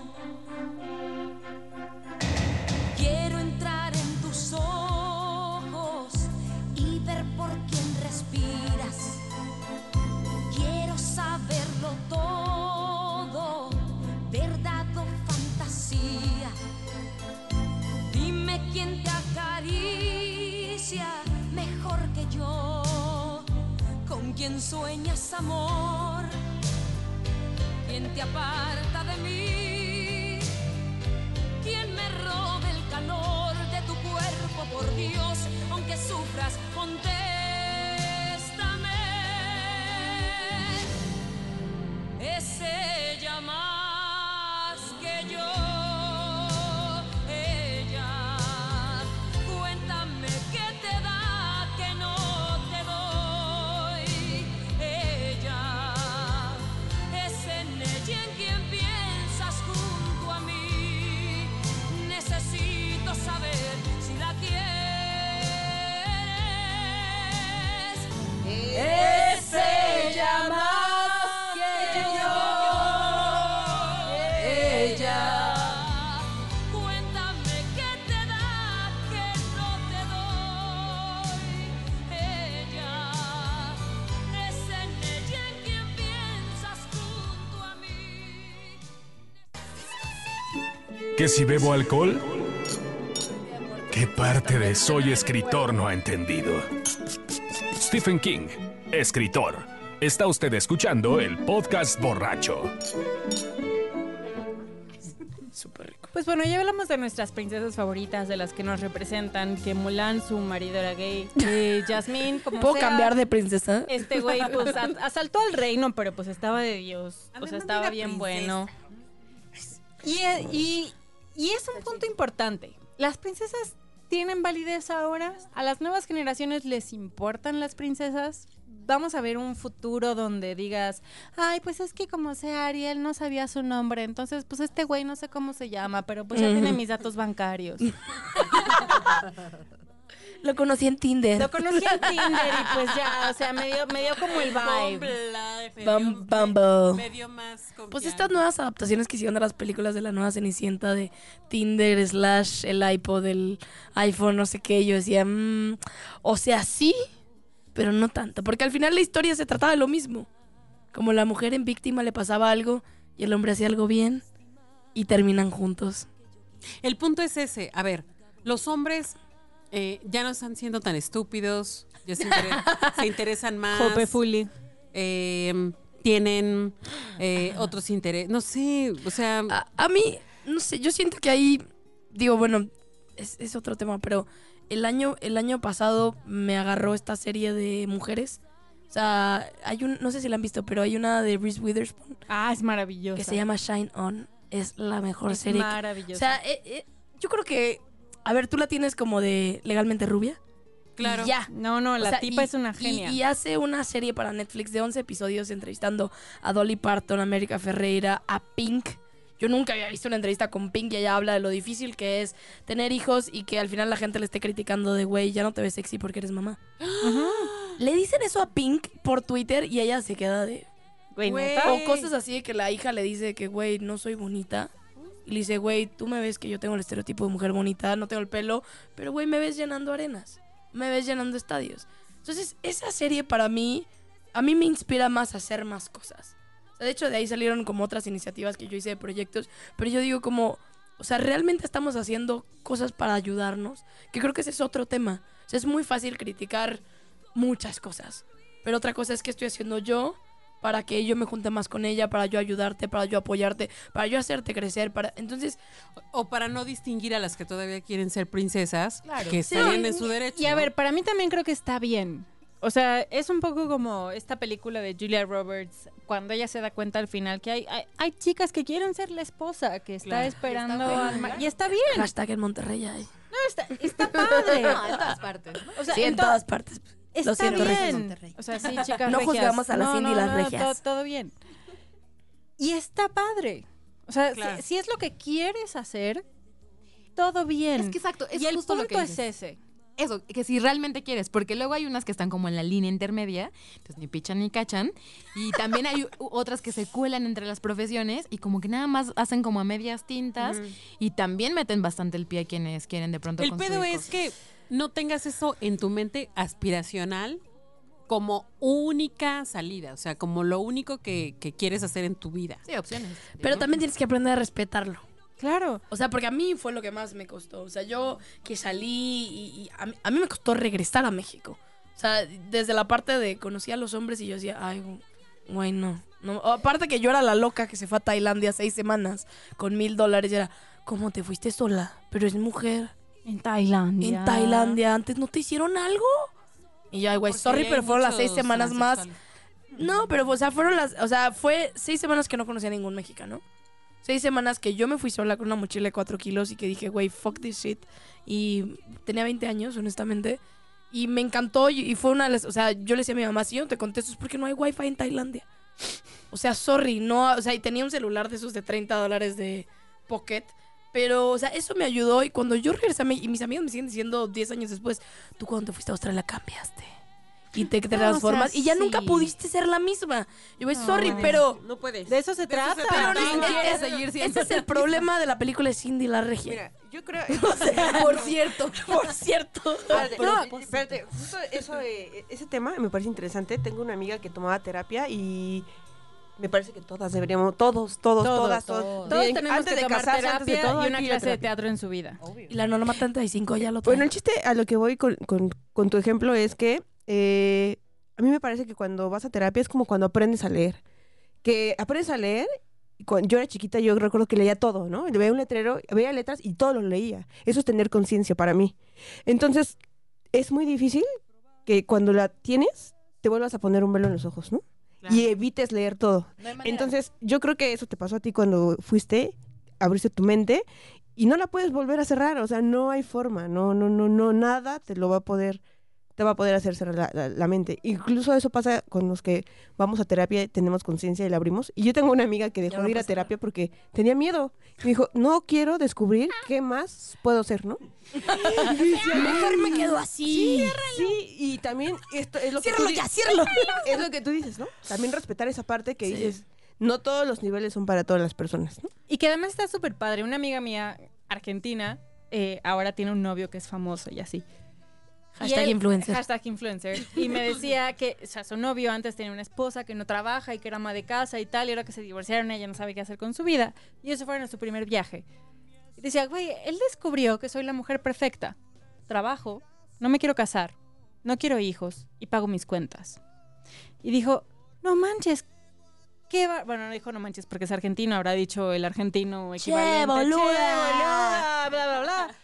Con quién sueñas amor. Quién te aparta de mí. ¿Quién me robe el calor de tu cuerpo, por Dios? Aunque sufras, contéstame. Es ¿Que si bebo alcohol? ¿Qué parte de soy escritor no ha entendido? Stephen King, escritor. Está usted escuchando el podcast borracho. Pues bueno, ya hablamos de nuestras princesas favoritas, de las que nos representan, que Mulan, su marido era gay, eh, Jasmine, como ¿Puedo sea, cambiar de princesa? Este güey, pues asaltó al reino, pero pues estaba de Dios. O sea, estaba bien princesa. bueno. Y, eh, y, y es un punto importante. ¿Las princesas tienen validez ahora? ¿A las nuevas generaciones les importan las princesas? Vamos a ver un futuro donde digas, ay, pues es que como sea Ariel no sabía su nombre, entonces pues este güey no sé cómo se llama, pero pues ya tiene mis datos bancarios. Lo conocí en Tinder. Lo conocí en Tinder y pues ya, o sea, me dio, me dio como el vibe. Bum- Bumble. Me dio más Pues confianza. estas nuevas adaptaciones que hicieron de las películas de la nueva Cenicienta de Tinder slash el iPod, el iPhone, no sé qué, yo decía, mm, o sea, sí, pero no tanto, porque al final la historia se trataba de lo mismo. Como la mujer en víctima le pasaba algo y el hombre hacía algo bien y terminan juntos. El punto es ese. A ver, los hombres eh, ya no están siendo tan estúpidos, ya se, inter- se interesan más. Jope Fully. eh, tienen eh, otros intereses. No sé, o sea, A, a mí, no sé, yo siento que ahí, digo, bueno, es, es otro tema, pero el año, el año pasado me agarró esta serie de mujeres. O sea, hay un, no sé si la han visto, pero hay una de Reese Witherspoon Ah, es maravilloso. que se llama Shine On. Es la mejor es serie. que- maravilloso. o sea, eh, eh, yo creo que, a ver, tú la tienes como de legalmente rubia. claro. Ya. no, no, la O sea, tipa y- es una genia. Y, hace una serie para Netflix de 11 episodios entrevistando a Dolly Parton, a América Ferreira, a Pink. Yo nunca había visto una entrevista con Pink y ella habla de lo difícil que es tener hijos y que al final la gente le esté criticando de, güey, ya no te ves sexy porque eres mamá. Le dicen eso a Pink por Twitter y ella se queda de... Güey. O cosas así de que la hija le dice que, güey, no soy bonita. Y le dice, güey, tú me ves que yo tengo el estereotipo de mujer bonita, no tengo el pelo, pero, güey, me ves llenando arenas, me ves llenando estadios. Entonces, esa serie para mí, a mí me inspira más a hacer más cosas. O sea, de hecho, de ahí salieron como otras iniciativas que yo hice de proyectos, pero yo digo como, o sea, realmente estamos haciendo cosas para ayudarnos, que creo que ese es otro tema. O sea, es muy fácil criticar muchas cosas, pero otra cosa es que estoy haciendo yo para que yo me junte más con ella, para yo ayudarte, para yo apoyarte, para yo hacerte crecer, para entonces O para no distinguir a las que todavía quieren ser princesas, Claro. que Sí. estarían en su derecho. Y a ver, para mí también creo que está bien. O sea, es un poco como esta película de Julia Roberts, cuando ella se da cuenta al final que hay, hay, hay chicas que quieren ser la esposa, que está Claro. esperando Y está al. Y está bien, hashtag en Monterrey hay. no, está, está padre. No, en todas partes. O sea, Sí, en to- todas partes. Lo Está siento, bien. O sea, sí, chicas No regias. juzgamos a las No, Cindy y no, las no, regias. to- todo bien. Y está padre. O sea, si- Claro. si, es lo que quieres hacer, todo bien. Es que exacto, es y el justo punto lo que es ese. Eso, que si realmente quieres, porque luego hay unas que están como en la línea intermedia, entonces ni pichan ni cachan, y también hay otras que se cuelan entre las profesiones y como que nada más hacen como a medias tintas y también meten bastante el pie a quienes quieren de pronto El pedo es cosas. que no tengas eso en tu mente aspiracional como única salida, o sea, como lo único que, que quieres hacer en tu vida. Sí, opciones. Pero ¿no? también tienes que aprender a respetarlo. Claro. O sea, porque a mí fue lo que más me costó. O sea, yo que salí y, y a, mí, a mí me costó regresar a México. O sea, desde la parte de conocí a los hombres y yo decía, ay, güey, no. no. Aparte que yo era la loca que se fue a Tailandia seis semanas con mil dólares y era, ¿cómo te fuiste sola? Pero es mujer. En Tailandia. En Tailandia, ¿antes no te hicieron algo? Y yo, güey, sorry, pero fueron las seis semanas más. No, pero, o sea, fueron las. O sea, fue seis semanas que no conocía a ningún mexicano. Seis semanas que yo me fui sola con una mochila de cuatro kilos y que dije, güey, fuck this shit. Y tenía 20 años, honestamente. Y me encantó y, y fue una de las. O sea, yo le decía a mi mamá, si yo no te contesto es porque no hay wifi en Tailandia. O sea, sorry, no. O sea, y tenía un celular de esos de 30 dólares de pocket. Pero, o sea, eso me ayudó. Y cuando yo regresé y mis amigos me siguen diciendo 10 años después, tú cuando te fuiste a Australia cambiaste. Y te transformas. sea, y ya nunca pudiste ser la misma. Y güey, No, sorry, no. pero. No puedes. De eso se trata. se Pero trata. no, No es- ese es el problema de la película de Cindy la Regia. Mira, yo creo. por cierto, por cierto. Espérate, no, espérate, justo eso, de- ese tema me parece interesante. Tengo una amiga que tomaba terapia y me parece que todas deberíamos, todos, todos, Todos, todas, todos. todos. Tenemos antes que de tomar casarse, antes de terapia todo, y una clase de teatro en su vida. Y la norma 35 ya lo trae. Bueno, el chiste a lo que voy con, con- con tu ejemplo es que eh, a mí me parece que cuando vas a terapia es como cuando aprendes a leer. Que aprendes a leer, y cuando yo era chiquita yo recuerdo que leía todo, ¿no? Veía un letrero, veía letras y todo lo leía. Eso es tener conciencia para mí. Entonces, es muy difícil que cuando la tienes te vuelvas a poner un velo en los ojos, ¿no? Y evites leer todo. Entonces, yo creo que eso te pasó a ti cuando fuiste, abriste tu mente y no la puedes volver a cerrar, o sea, no hay forma, no, no, no, no, nada te lo va a poder te va a poder hacer cerrar la, la- la mente. Incluso eso pasa con los que vamos a terapia y tenemos conciencia y la abrimos. Y yo tengo una amiga que dejó no de ir a terapia porque tenía miedo. Me dijo, no quiero descubrir qué más puedo hacer, ¿no? Mejor me quedo así. Sí, y también esto es lo que Ciérralo tú ya, ciérralo. Es lo que tú dices, ¿no? También respetar esa parte que Sí. dices, no todos los niveles son para todas las personas, ¿no? Y que además está súper padre. Una amiga mía argentina eh, ahora tiene un novio que es famoso y así. Hashtag él- influencer. Hashtag influencer. Y me decía que, o sea, su novio antes tenía una esposa que no trabaja y que era ama de casa y tal, y ahora que se divorciaron ella no sabe qué hacer con su vida. Y se fueron a su primer viaje. Y decía, güey, él descubrió que soy la mujer perfecta. Trabajo, no me quiero casar, no quiero hijos y pago mis cuentas. Y dijo, no manches, qué va... Bueno, no dijo no manches porque es argentino, habrá dicho el argentino equivalente. boluda". boluda, bla, bla, bla.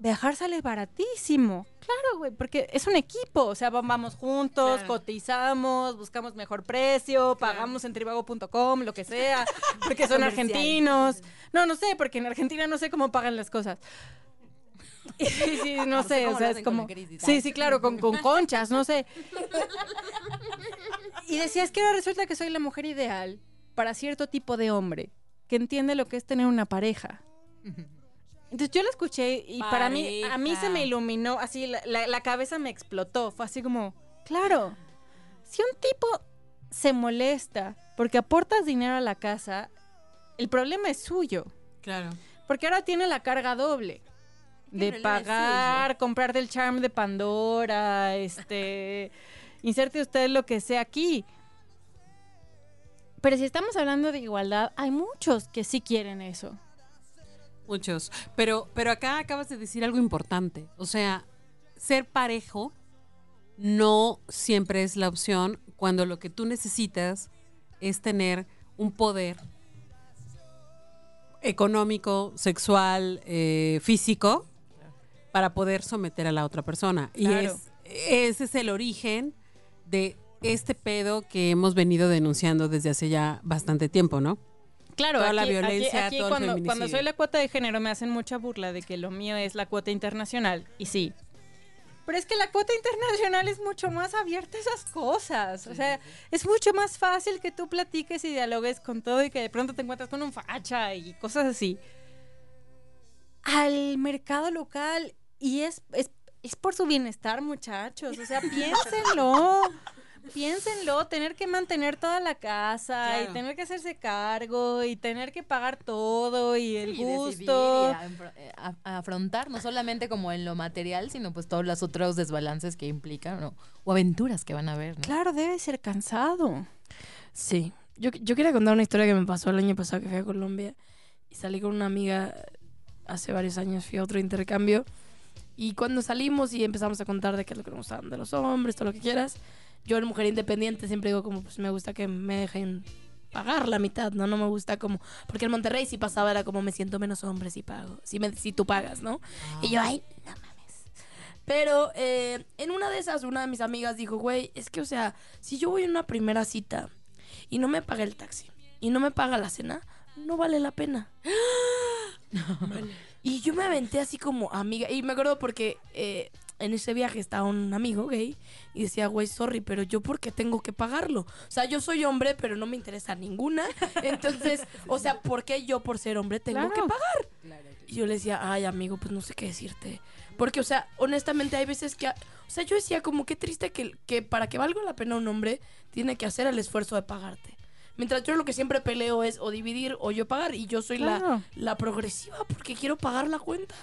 Viajar sale baratísimo. Claro, güey, porque es un equipo. O sea, va- vamos juntos, Claro. cotizamos, buscamos mejor precio, pagamos en tribago.com, lo que sea, porque son argentinos. No, no sé, porque en Argentina no sé cómo pagan las cosas. Sí, sí, no, No sé o sea, es como... Sí, sí, claro, con, con conchas, no sé. Y decía, es que ahora resulta que soy la mujer ideal para cierto tipo de hombre que entiende lo que es tener una pareja. Entonces yo lo escuché y para mí, a mí se me iluminó, así la, la- la cabeza me explotó. Fue así como, claro, si un tipo se molesta porque aportas dinero a la casa, el problema es suyo. Claro. Porque ahora tiene la carga doble. De pagar, comprarte el charm de Pandora, este. inserte usted lo que sea aquí. Pero si estamos hablando de igualdad, hay muchos que sí quieren eso. Muchos. Pero, pero acá acabas de decir algo importante. O sea, ser parejo no siempre es la opción cuando lo que tú necesitas es tener un poder económico, sexual, eh, físico para poder someter a la otra persona. Y es, ese es el origen de este pedo que hemos venido denunciando desde hace ya bastante tiempo, ¿no? Claro, Toda la aquí, violencia, aquí- aquí todo el cuando, cuando soy la cuota de género me hacen mucha burla de que lo mío es la cuota internacional. Y sí. Pero es que la cuota internacional es mucho más abierta a esas cosas. O sea, es mucho más fácil que tú platiques y dialogues con todo y que de pronto te encuentras con un facha y cosas así. Al mercado local. Y es, es, es por su bienestar, muchachos. O sea, piénsenlo. Piénsenlo, tener que mantener toda la casa y tener que hacerse cargo y tener que pagar todo y el Sí, gusto. y a- eh, a- a afrontar, no solamente como en lo material, sino pues todos los otros desbalances que implican, ¿no? O aventuras que van a haber, ¿no? Claro, debe ser cansado. Sí. Yo, yo quería contar una historia que me pasó el año pasado que fui a Colombia y salí con una amiga hace varios años, fui a otro intercambio y cuando salimos y empezamos a contar de qué es lo que nos gustaban de los hombres, todo lo que quieras, yo en mujer independiente siempre digo como pues me gusta que me dejen pagar la mitad, ¿no? No me gusta como... Porque en Monterrey si pasaba era como me siento menos hombre si pago, si, me, si tú pagas, ¿no? Y yo, ay, no mames. Pero eh, en una de esas, una de mis amigas dijo, güey, es que, o sea, si yo voy en una primera cita y no me paga el taxi y no me paga la cena, no vale la pena. y yo me aventé así como amiga. Y me acuerdo porque eh, en ese viaje estaba un amigo gay y decía, güey, sorry, pero yo por qué tengo que pagarlo. O sea, yo soy hombre, pero no me interesa ninguna. Entonces, o sea, ¿por qué yo por ser hombre tengo que Claro. pagar? Y yo le decía, ay, amigo, pues no sé qué decirte. Porque, o sea, honestamente hay veces que... O sea, yo decía como qué triste que, que para que valga la pena un hombre tiene que hacer el esfuerzo de pagarte. Mientras yo lo que siempre peleo es o dividir o yo pagar. Y yo soy la, Claro. la progresiva porque quiero pagar la cuenta.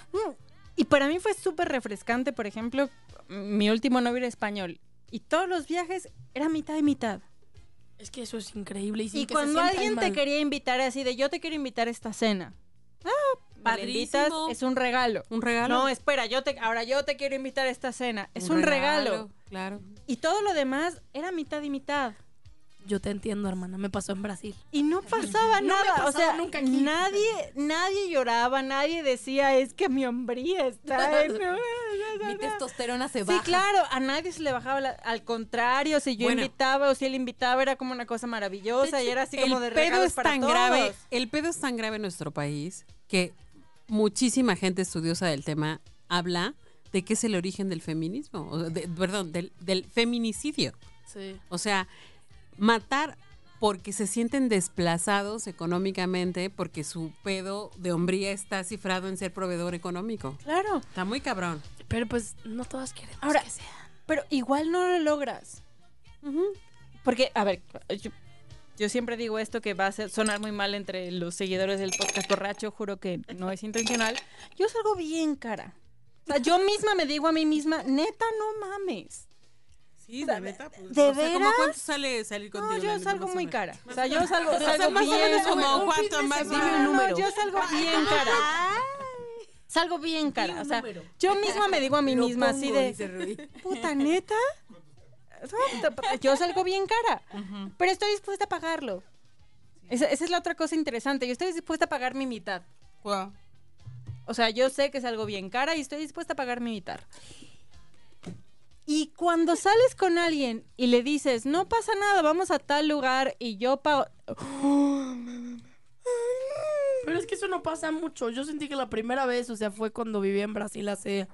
Y para mí fue súper refrescante, por ejemplo, mi último novio era español. Y todos los viajes era mitad y mitad. Es que eso es increíble. Y, Y cuando alguien te quería invitar así de yo te quiero invitar a esta cena. Ah, Padrísimo. es un regalo. Un regalo. No, espera, yo te ahora yo te quiero invitar a esta cena. Es un, Un regalo. regalo, claro. Y todo lo demás era mitad y mitad. Yo te entiendo, hermana. Me pasó en Brasil. Y no pasaba No nada. ha o sea, nunca aquí. nadie, nadie lloraba, nadie decía es que mi hombría está en... Mi testosterona se Sí, baja. claro, a nadie se le bajaba la- al contrario, si yo Bueno. invitaba o si él invitaba era como una cosa maravillosa y era así como de pedo es para tan todos. grave, el pedo es tan grave en nuestro país que muchísima gente estudiosa del tema habla de qué es el origen del feminismo, o de- perdón, del, del feminicidio. Sí. O sea, matar porque se sienten desplazados económicamente, porque su pedo de hombría está cifrado en ser proveedor económico. Claro. Está muy cabrón. Pero pues no todas quieren. Ahora, pero igual no lo logras. Porque, a ver, yo, yo siempre digo esto que va a ser- sonar muy mal entre los seguidores del podcast borracho, juro que no es intencional. Yo salgo bien cara. O sea, yo misma me digo a mí misma, neta, no mames. Sí, de neta. pues, ¿de o sea, ¿cómo veras? cuánto sale salir contigo? No, yo salgo muy cara. O sea, yo salgo, salgo más o bien. menos como un cuánto más o semana. menos. No, no, Yo salgo bien cara. Salgo bien cara. O sea, yo misma me digo a mí misma así de, puta, neta. Yo salgo bien cara, pero estoy dispuesta a pagarlo. Esa, esa es la otra cosa interesante. Yo estoy dispuesta a pagar mi mitad. O sea, yo sé que es algo bien cara y estoy dispuesta a pagar mi mitad. Y cuando sales con alguien y le dices, no pasa nada, vamos a tal lugar y yo pago... Pero es que eso no pasa mucho. Yo sentí que la primera vez, o sea, fue cuando viví en Brasil hace,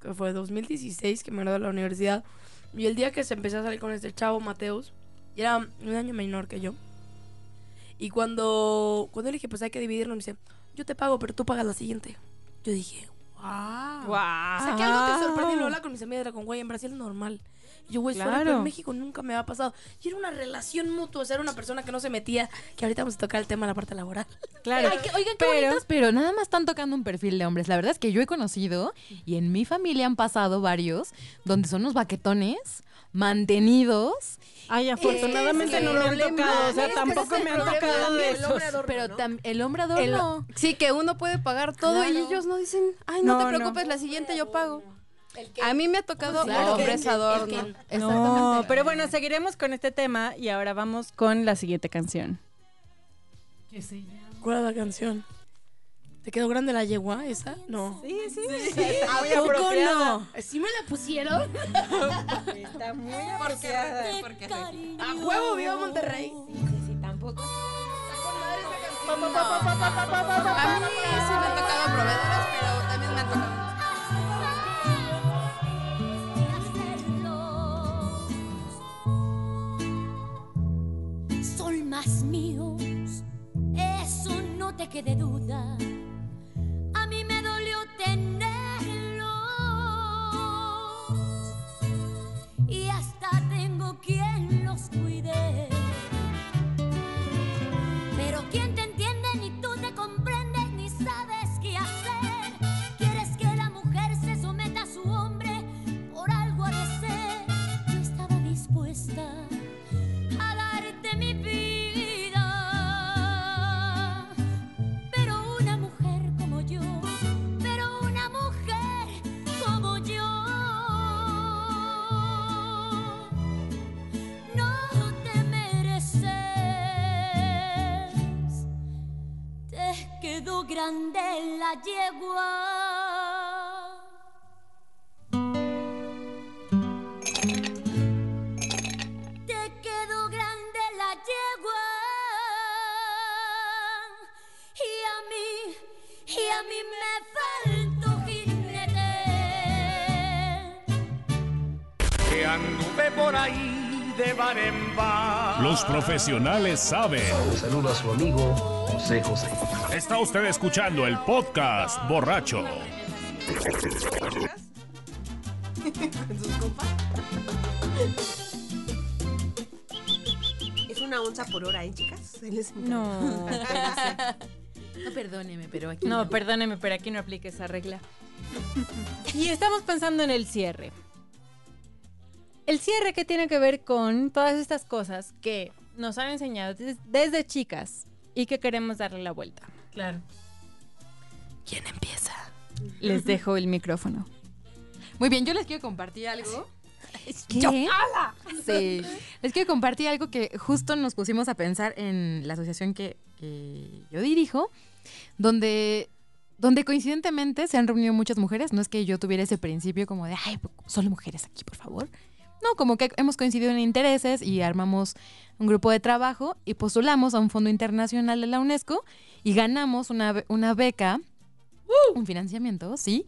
que fue 2016, que me gradué de la universidad. Y el día que se empecé a salir con este chavo, Mateus, y era un año menor que yo. Y cuando, cuando le dije, pues hay que dividirlo, me dice, yo te pago, pero tú pagas la siguiente. Yo dije, wow. ¡Wow! O sea, que algo te sorprendió. Lo habla con mis amigas, era con güey, en Brasil es normal. Y yo, güey, pero Claro. en México nunca me ha pasado. Y era una relación mutua, o sea, era una persona que no se metía, que ahorita vamos a tocar el tema de la parte laboral. Claro. Ay, que- oigan, qué Pero- pero nada más están tocando un perfil de hombres. La verdad es que yo he conocido y en mi familia han pasado varios donde son unos baquetones mantenidos. Ay, afortunadamente Es que no me han tocado, o sea, tampoco me el han tocado de el adorno, Pero el hombre El- adorno. sí, que uno puede pagar todo y ellos no dicen, ay, no, No, te no. preocupes, la siguiente yo pago. A mí me ha tocado Claro. hombres El adorno. No, pero bueno, seguiremos con este tema y ahora vamos con la siguiente canción. ¿Cuál es la canción? ¿Te quedó grande la yegua esa? No. Sí, sí, ¿A muy poco apropiada. no? ¿Sí me la pusieron? Está muy apropiada. ¡A huevo, viva Monterrey! A mí sí me han tocado proveedores, pero también me han tocado. son más míos, eso no te quede duda. A mí me dolió la yegua. Te quedó grande la yegua y a mí, y a mí me faltó jinete. Que anduve por ahí de bar en bar. Los profesionales saben. Un saludo a su amigo José José. Está usted escuchando el podcast borracho. Es una onza por hora, ¿eh, chicas? No, No, perdóneme, pero aquí. no, perdóneme, pero aquí no aplique esa regla. Y estamos pensando en el cierre. El cierre que tiene que ver con todas estas cosas que nos han enseñado des- desde chicas y que queremos darle la vuelta. Claro. ¿Quién empieza? Les dejo el micrófono. Muy bien, yo les quiero compartir algo. ¿Qué? que- Sí. Les quiero compartir algo que justo nos pusimos a pensar en la asociación que, que yo dirijo, donde, donde coincidentemente se han reunido muchas mujeres. No es que yo tuviera ese principio como de, ay, solo mujeres aquí, por favor. No, como que hemos coincidido en intereses y armamos un grupo de trabajo y postulamos a un fondo internacional de la UNESCO y ganamos una, be- una beca, un financiamiento, sí,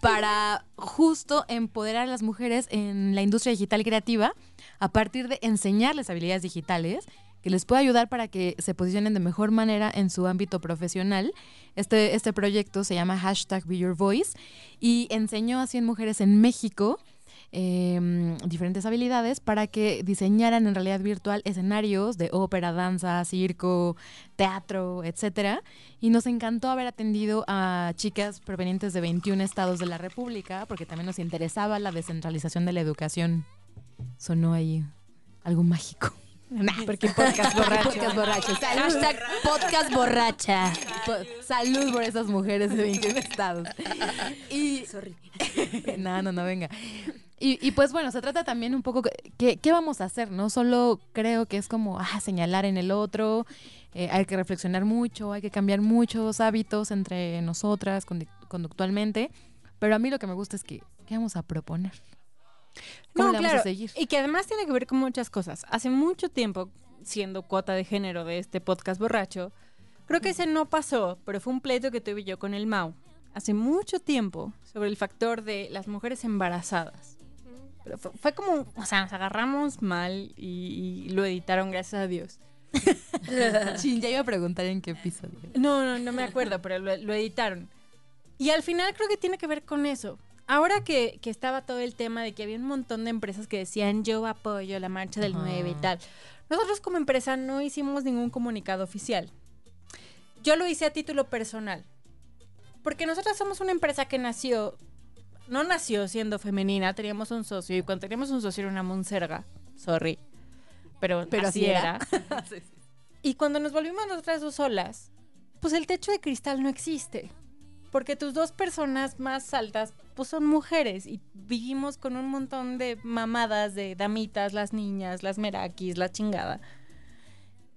para justo empoderar a las mujeres en la industria digital creativa a partir de enseñarles habilidades digitales que les pueda ayudar para que se posicionen de mejor manera en su ámbito profesional. Este, este proyecto se llama hashtag Be Your Voice y enseñó a 100 mujeres en México eh, diferentes habilidades para que diseñaran en realidad virtual escenarios de ópera, danza, circo, teatro, etcétera. Y nos encantó haber atendido a chicas provenientes de 21 estados de la República, porque también nos interesaba la descentralización de la educación. Sonó ahí algo mágico. Porque podcast borracho. Podcast borracho. Salud. Hashtag podcast borracha. Salud por esas mujeres de 21 estados. Y, no, no, no, venga. Y, y pues bueno, se trata también un poco, que- ¿qué vamos a hacer? No solo creo que es como ah, señalar en el otro, eh, hay que reflexionar mucho, hay que cambiar muchos hábitos entre nosotras condu- conductualmente, pero a mí lo que me gusta es que, ¿qué vamos a proponer? ¿Cómo No, le vamos claro. a seguir? Y que además tiene que ver con muchas cosas. Hace mucho tiempo, siendo cuota de género de este podcast borracho, creo que ese no pasó, pero fue un pleito que tuve yo con el Mau. Hace mucho tiempo, sobre el factor de las mujeres embarazadas. Pero fue, fue como, o sea, nos agarramos mal y, y lo editaron, gracias a Dios. Chin, ya iba a preguntar en qué episodio. No, no, no me acuerdo, pero lo, lo editaron. Y al final creo que tiene que ver con eso. Ahora que, que estaba todo el tema de que había un montón de empresas que decían yo apoyo la marcha del Ajá. 9 y tal. Nosotros como empresa no hicimos ningún comunicado oficial. Yo lo hice a título personal. Porque nosotros somos una empresa que nació, no nació siendo femenina, teníamos un socio y cuando teníamos un socio era una monserga. Sorry. Pero, Pero así así era. era. Y cuando nos volvimos nosotras dos solas, pues el techo de cristal no existe. Porque tus dos personas más altas, pues son mujeres y vivimos con un montón de mamadas de damitas, las niñas, las merakis, la chingada.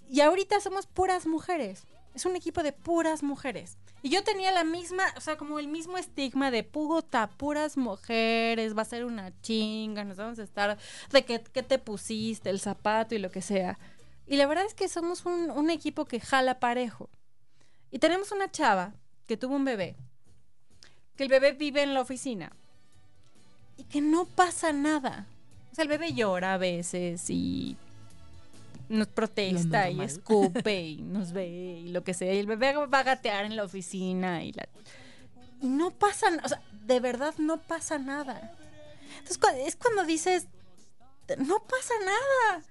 Y ahorita somos puras mujeres. Es un equipo de puras mujeres. Y yo tenía la misma, o sea, como el mismo estigma de puta, puras mujeres, va a ser una chinga, nos vamos a estar de que, que te pusiste, el zapato y lo que sea. Y la verdad es que somos un, un equipo que jala parejo. Y tenemos una chava que tuvo un bebé, que el bebé vive en la oficina y que no pasa nada. O sea, el bebé llora a veces y nos protesta y escupe y nos ve y lo que sea. Y el bebé va a gatear en la oficina y la... y no pasa, o sea, de verdad no pasa nada. Entonces es cuando dices, no pasa nada.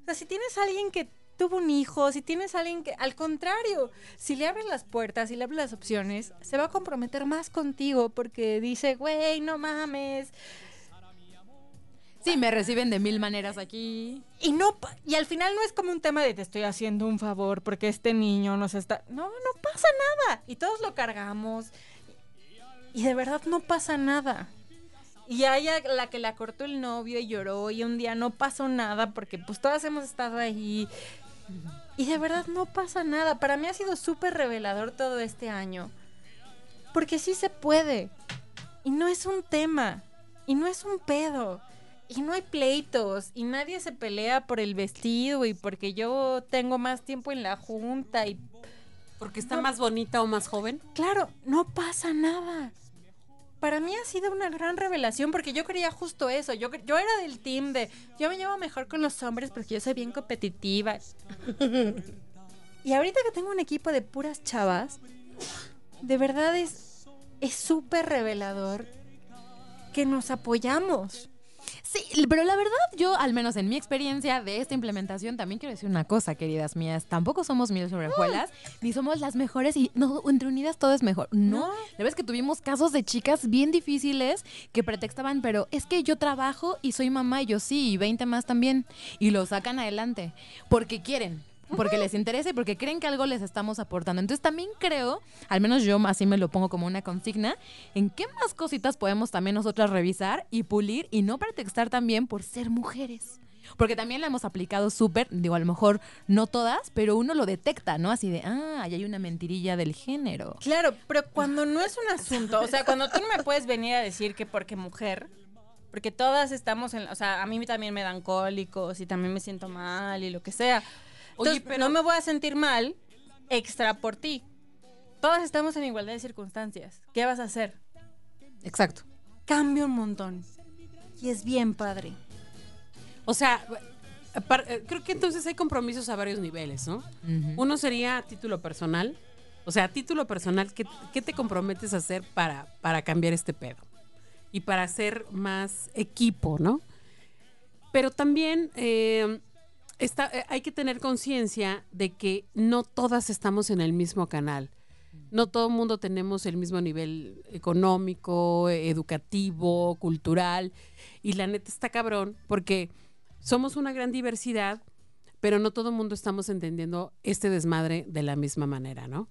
O sea, si tienes a alguien que tuvo un hijo, si tienes a alguien que, al contrario, si le abres las puertas, si le abres las opciones, se va a comprometer más contigo porque dice, güey, no mames. Sí, me reciben de mil maneras aquí. Y no, y al final no es como un tema de te estoy haciendo un favor porque este niño nos está. No, no pasa nada. Y todos lo cargamos. Y de verdad no pasa nada. Y hay a la que la cortó el novio y lloró y un día no pasó nada porque pues todas hemos estado ahí. Y de verdad no pasa nada. Para mí ha sido súper revelador todo este año. Porque sí se puede. Y no es un tema. Y no es un pedo. Y no hay pleitos. Y nadie se pelea por el vestido y porque yo tengo más tiempo en la junta. Y Porque está más bonita o más joven. claro, no pasa nada. Para mí ha sido una gran revelación porque yo quería justo eso. Yo, yo era del team de yo me llevo mejor con los hombres porque yo soy bien competitiva. y ahorita que tengo un equipo de puras chavas, de verdad es es súper revelador que nos apoyamos. Sí, pero la verdad, yo, al menos en mi experiencia de esta implementación, también quiero decir una cosa, queridas mías. Tampoco somos mil sobre hojuelas, ni somos las mejores y no, entre unidas todo es mejor. No, la verdad es que tuvimos casos de chicas bien difíciles que pretextaban, pero es que yo trabajo y soy mamá y yo sí, y 20 más también. Y lo sacan adelante porque quieren. Porque les interesa y porque creen que algo les estamos aportando. Entonces también creo, al menos yo así me lo pongo como una consigna, en qué más cositas podemos también nosotras revisar y pulir y no pretextar también por ser mujeres. Porque también la hemos aplicado súper, digo, a lo mejor no todas, pero uno lo detecta, ¿no? Así de, ah, ahí hay una mentirilla del género. Claro, pero cuando no es un asunto, o sea, cuando tú no me puedes venir a decir que porque mujer, porque todas estamos en, o sea, a mí también me dan cólicos y también me siento mal y lo que sea. Oye, Entonces, pero- no me voy a sentir mal extra por ti. Todas estamos en igualdad de circunstancias. ¿Qué vas a hacer? Exacto. cambia un montón. Y es bien padre. O sea, eh, creo que entonces hay compromisos a varios niveles, ¿no? Uno sería a título personal. O sea, a título personal, ¿qué, qué te comprometes a hacer para, para cambiar este pedo? Y para hacer más equipo, ¿no? Pero también eh, está, eh, hay que tener conciencia de que no todas estamos en el mismo canal. No todo el mundo tenemos el mismo nivel económico, educativo, cultural. Y la neta está cabrón porque somos una gran diversidad, pero no todo el mundo estamos entendiendo este desmadre de la misma manera, ¿no?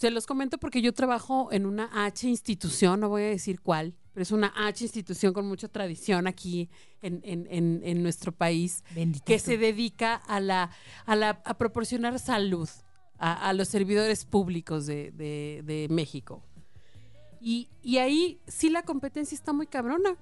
Se los comento porque yo trabajo en una H institución, no voy a decir cuál, pero es una H institución con mucha tradición aquí en, en- en- en nuestro país Bendito. que se dedica a la, a la a proporcionar salud a, a los servidores públicos de, de- de México. Y, y ahí sí la competencia está muy cabrona.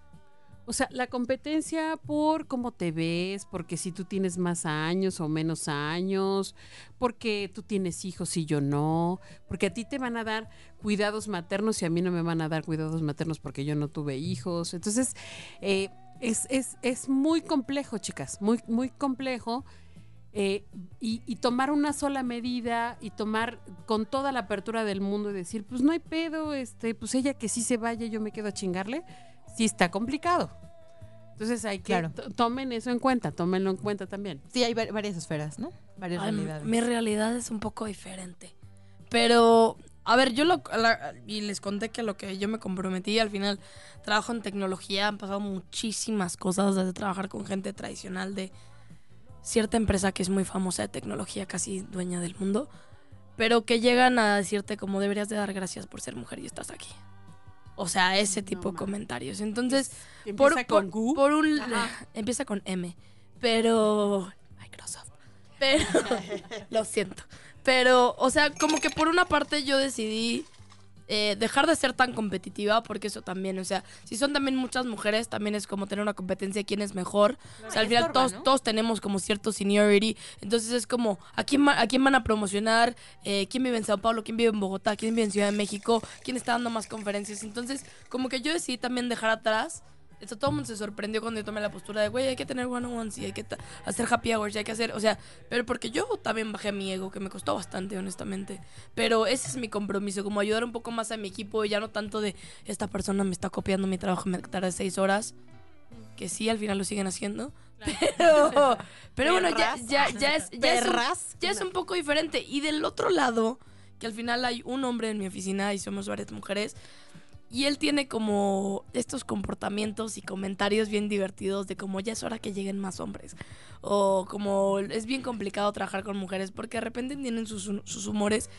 O sea, la competencia por cómo te ves, porque si tú tienes más años o menos años, porque tú tienes hijos y yo no, porque a ti te van a dar cuidados maternos y a mí no me van a dar cuidados maternos porque yo no tuve hijos. Entonces, eh, es, es, es muy complejo, chicas, muy, muy complejo. eh, y, y tomar una sola medida y tomar con toda la apertura del mundo y decir, pues no hay pedo, este, pues ella que sí se vaya, yo me quedo a chingarle, sí está complicado. Entonces hay que Claro. tomen eso en cuenta, tómenlo en cuenta también. Sí, hay va- varias esferas, ¿no? Varias Ay, realidades. mi realidad es un poco diferente. Pero, a ver, yo lo. la- y les conté que lo que yo me comprometí al final trabajo en tecnología. Han pasado muchísimas cosas desde trabajar con gente tradicional de cierta empresa que es muy famosa de tecnología, casi dueña del mundo. Pero que llegan a decirte como deberías de dar gracias por ser mujer y estás aquí. O sea, ese tipo de comentarios. Entonces, por, con por un empieza con M, pero Microsoft. Pero lo siento. Pero, o sea, como que por una parte yo decidí eh, dejar de ser tan competitiva, porque eso también, o sea, si son también muchas mujeres, también es como tener una competencia de quién es mejor. o sea, al final estorba, todos, ¿no? todos tenemos como cierto seniority, entonces es como, ¿a quién, a quién van a promocionar? Eh, ¿Quién vive en Sao Paulo? ¿Quién vive en Bogotá? ¿Quién vive en Ciudad de México? ¿Quién está dando más conferencias? Entonces, como que yo decidí también dejar atrás. Esto todo el mundo se sorprendió cuando yo tomé la postura de, güey, hay que tener one-on-ones y hay que hacer happy hours y hay que hacer, o sea, pero porque yo también bajé mi ego, que me costó bastante, honestamente. Pero ese es mi compromiso, como ayudar un poco más a mi equipo y ya no tanto de, esta persona me está copiando mi trabajo, me tarda seis horas, que sí, al final lo siguen haciendo. Pero, pero bueno, ya, ya, ya es, ya es un- ya es un poco diferente. Y del otro lado, que al final hay un hombre en mi oficina y somos varias mujeres, y él tiene como estos comportamientos y comentarios bien divertidos de como ya es hora que lleguen más hombres. O como es bien complicado trabajar con mujeres porque de repente tienen sus, sus humores.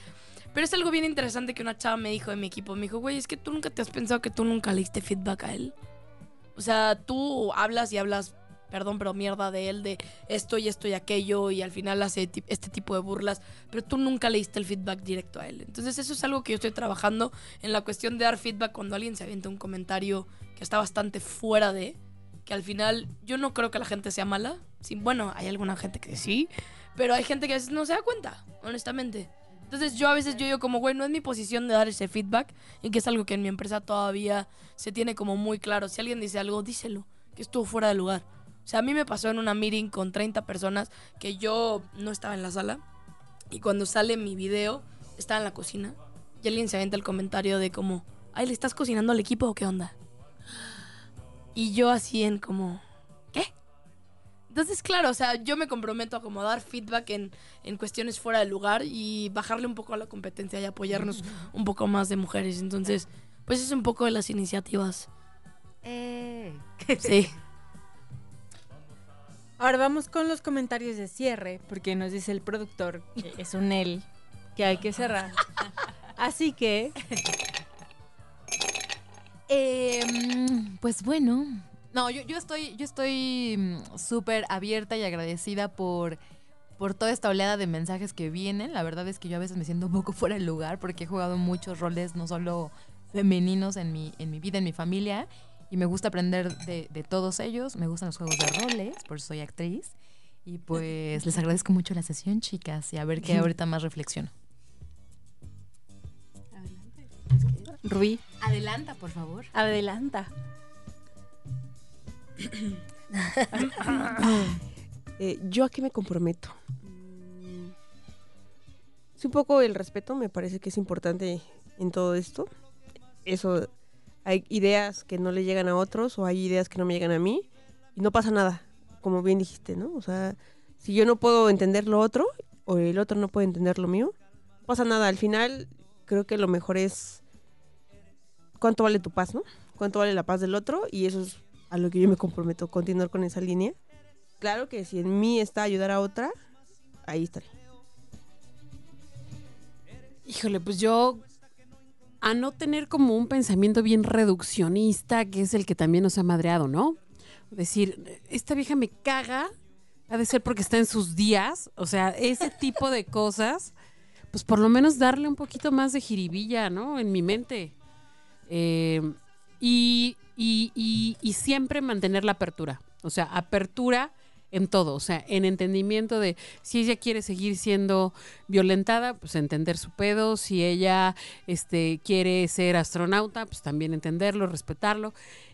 Pero es algo bien interesante que una chava me dijo de mi equipo. Me dijo, güey, es que tú nunca te has pensado que tú nunca le diste feedback a él. O sea, tú hablas y hablas, perdón, pero mierda de él, de esto y esto y aquello, y al final hace este tipo de burlas, pero tú nunca le diste el feedback directo a él. Entonces eso es algo que yo estoy trabajando en la cuestión de dar feedback cuando alguien se avienta un comentario que está bastante fuera de, que al final yo no creo que la gente sea mala. Sí, bueno, hay alguna gente que sí, pero hay gente que a veces no se da cuenta, honestamente. Entonces yo a veces yo digo como, güey, no es mi posición de dar ese feedback y que es algo que en mi empresa todavía se tiene como muy claro. Si alguien dice algo, díselo, que estuvo fuera de lugar. O sea, a mí me pasó en una meeting con 30 personas que yo no estaba en la sala y cuando sale mi video estaba en la cocina y alguien se avienta el comentario de como, ay, ¿le estás cocinando al equipo o qué onda? Y yo así en como, ¿qué? Entonces, claro, o sea, yo me comprometo a como dar feedback en, en cuestiones fuera de lugar y bajarle un poco a la competencia y apoyarnos un poco más de mujeres. Entonces, pues es un poco de las iniciativas. Sí. Ahora vamos con los comentarios de cierre, porque nos dice el productor que es un él que hay que cerrar. Así que Em, pues bueno. No, yo, yo estoy, yo estoy mm, súper abierta y agradecida por, por toda esta oleada de mensajes que vienen. La verdad es que yo a veces me siento un poco fuera de lugar porque he jugado muchos roles, no solo femeninos en mi, en mi vida, en mi familia. Y me gusta aprender de, de todos ellos. Me gustan los juegos de roles, por eso soy actriz. Y pues les agradezco mucho la sesión, chicas. Y a ver qué ahorita más reflexiono. Rubí, Adelanta, por favor. adelanta. Eh, ¿Yo a qué me comprometo? Mm, Sí, un poco el respeto me parece que es importante en todo esto. Eso, hay ideas que no le llegan a otros o hay ideas que no me llegan a mí y no pasa nada, como bien dijiste, ¿no? O sea, si yo no puedo entender lo otro o el otro no puede entender lo mío, no pasa nada. Al final, creo que lo mejor es cuánto vale tu paz, ¿no? Cuánto vale la paz del otro y eso es a lo que yo me comprometo, continuar con esa línea. Claro que si en mí está ayudar a otra, ahí estaré. Híjole, pues yo a no tener como un pensamiento bien reduccionista, que es el que también nos ha madreado, ¿no? Decir, esta vieja me caga, ha de ser porque está en sus días, o sea, ese tipo de cosas, pues por lo menos darle un poquito más de jiribilla, ¿no? En mi mente. Eh, y, siempre mantener la apertura, o sea, apertura en todo, o sea, en entendimiento de si ella quiere seguir siendo violentada, pues entender su pedo, si ella este, quiere ser astronauta, pues también entenderlo, respetarlo.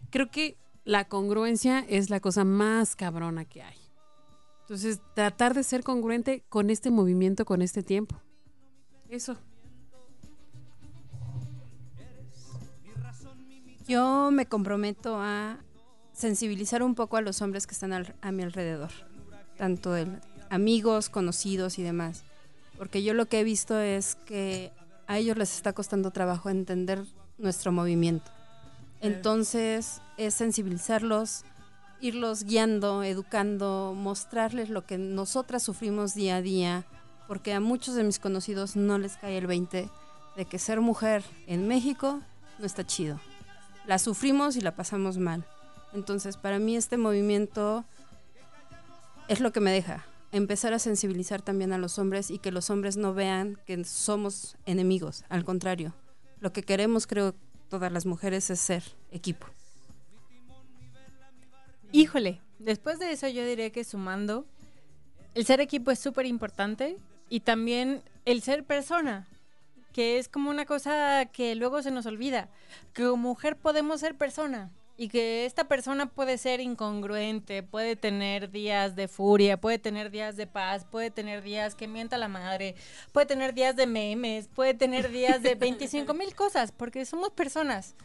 Creo que la congruencia es la cosa más cabrona que hay. Entonces, tratar de ser congruente con este movimiento, con este tiempo. Eso. Yo me comprometo a sensibilizar un poco a los hombres que están al- a mi alrededor, tanto el- amigos, conocidos y demás. Porque yo lo que he visto es que a ellos les está costando trabajo entender nuestro movimiento. Entonces es sensibilizarlos, irlos guiando, educando, mostrarles lo que nosotras sufrimos día a día, porque a muchos de mis conocidos no les cae el 20 de que ser mujer en México no está chido. La sufrimos y la pasamos mal. Entonces, para mí este movimiento es lo que me deja. Empezar a sensibilizar también a los hombres y que los hombres no vean que somos enemigos. Al contrario, lo que queremos, creo, todas las mujeres es ser equipo. Híjole, después de eso yo diría que sumando, el ser equipo es súper importante y también el ser persona, que es como una cosa que luego se nos olvida, que como mujer podemos ser persona y que esta persona puede ser incongruente, puede tener días de furia, puede tener días de paz, puede tener días que mienta la madre, puede tener días de memes, puede tener días de 25 mil cosas, porque somos personas.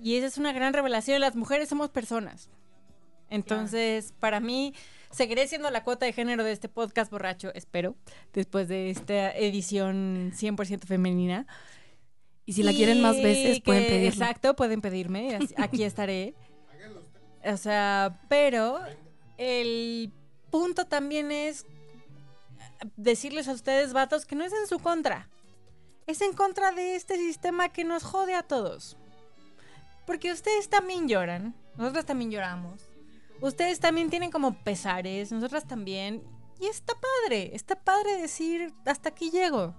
Y esa es una gran revelación, las mujeres somos personas. Entonces, para mí, seguiré siendo la cuota de género de este podcast borracho, espero, después de esta edición 100% femenina. Y si la quieren más veces, que- pueden pedirlo. Exacto, pueden pedirme, aquí estaré. O sea, pero el punto también es decirles a ustedes, vatos, que no es en su contra. Es en contra de este sistema que nos jode a todos. Porque ustedes también lloran, nosotros también lloramos. Ustedes también tienen como pesares, nosotras también. Y está padre, está padre decir, hasta aquí llego.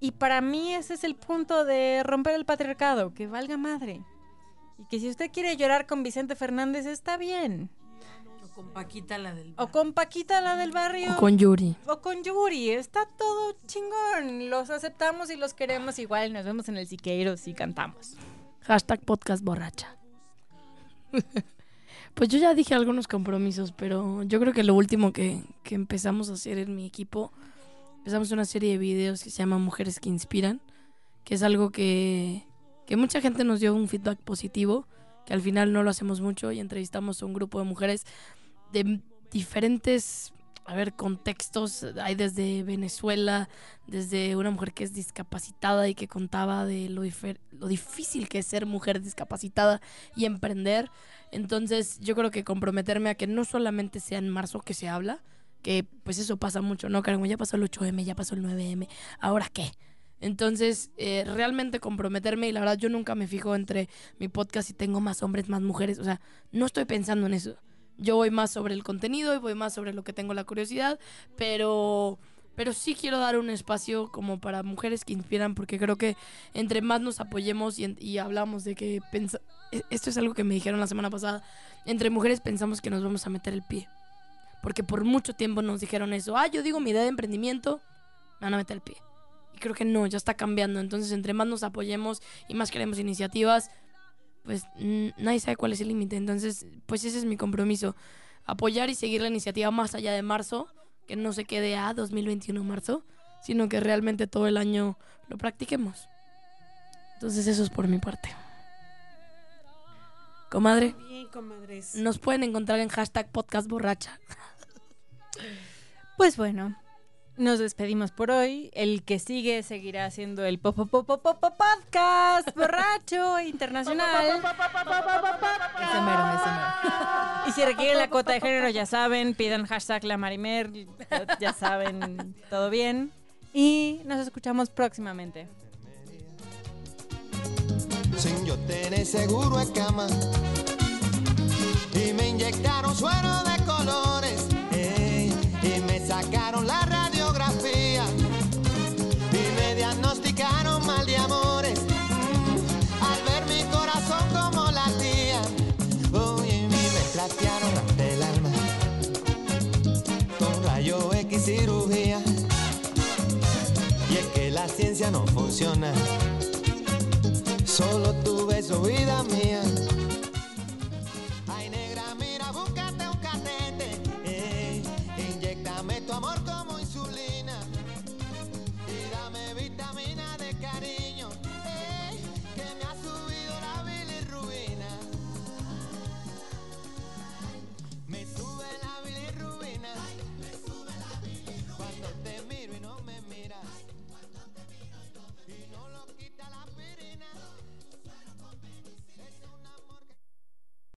Y para mí ese es el punto de romper el patriarcado, que valga madre. Y que si usted quiere llorar con Vicente Fernández, está bien. O con Paquita la del... O con Paquita, la del barrio. O con Yuri. O con Yuri, está todo chingón. Los aceptamos y los queremos igual. Nos vemos en el Siqueiros y cantamos. Hashtag podcast borracha. pues yo ya dije algunos compromisos, pero yo creo que lo último que, que empezamos a hacer en mi equipo, empezamos una serie de videos que se llama Mujeres que Inspiran, que es algo que, que mucha gente nos dio un feedback positivo, que al final no lo hacemos mucho y entrevistamos a un grupo de mujeres de diferentes, a ver, contextos. Hay desde Venezuela, desde una mujer que es discapacitada y que contaba de lo, lo difícil que es ser mujer discapacitada y emprender. Entonces yo creo que comprometerme a que no solamente sea en marzo que se habla, que pues eso pasa mucho, ¿no? Caramba, ya pasó el 8M, ya pasó el 9M, ¿ahora qué? Entonces, eh, realmente comprometerme y la verdad yo nunca me fijo entre mi podcast si tengo más hombres, más mujeres, o sea, no estoy pensando en eso. Yo voy más sobre el contenido y voy más sobre lo que tengo la curiosidad, pero pero sí quiero dar un espacio como para mujeres que inspiran porque creo que entre más nos apoyemos y, y hablamos de que e- esto es algo que me dijeron la semana pasada, entre mujeres pensamos que nos vamos a meter el pie. Porque por mucho tiempo nos dijeron eso, ah, yo digo mi idea de emprendimiento, me van a meter el pie. Y creo que no, ya está cambiando. Entonces, entre más nos apoyemos y más queremos iniciativas, pues nadie sabe cuál es el límite. Entonces, pues ese es mi compromiso. Apoyar y seguir la iniciativa más allá de marzo, que no se quede a 2021 marzo, sino que realmente todo el año lo practiquemos. Entonces, eso es por mi parte. Comadre, Bien, comadres. nos pueden encontrar en hashtag podcast borracha. Pues bueno, nos despedimos por hoy. El que sigue seguirá siendo el Pop Pop Pop Pop Pop Podcast borracho internacional. Ese mero, ese mero. Y si requieren la cuota de género, ya saben, pidan hashtag la Marimer, ya, ya saben, todo bien. Y nos escuchamos próximamente. Sin yo tener seguro en cama. Y me inyectaron suero de colores. Sacaron la radiografía. Y me diagnosticaron mal de amores. Al ver mi corazón como latía. Uy, me hasta el alma. Con rayo X cirugía. Y es que la ciencia no funciona. Solo tu beso, vida mía.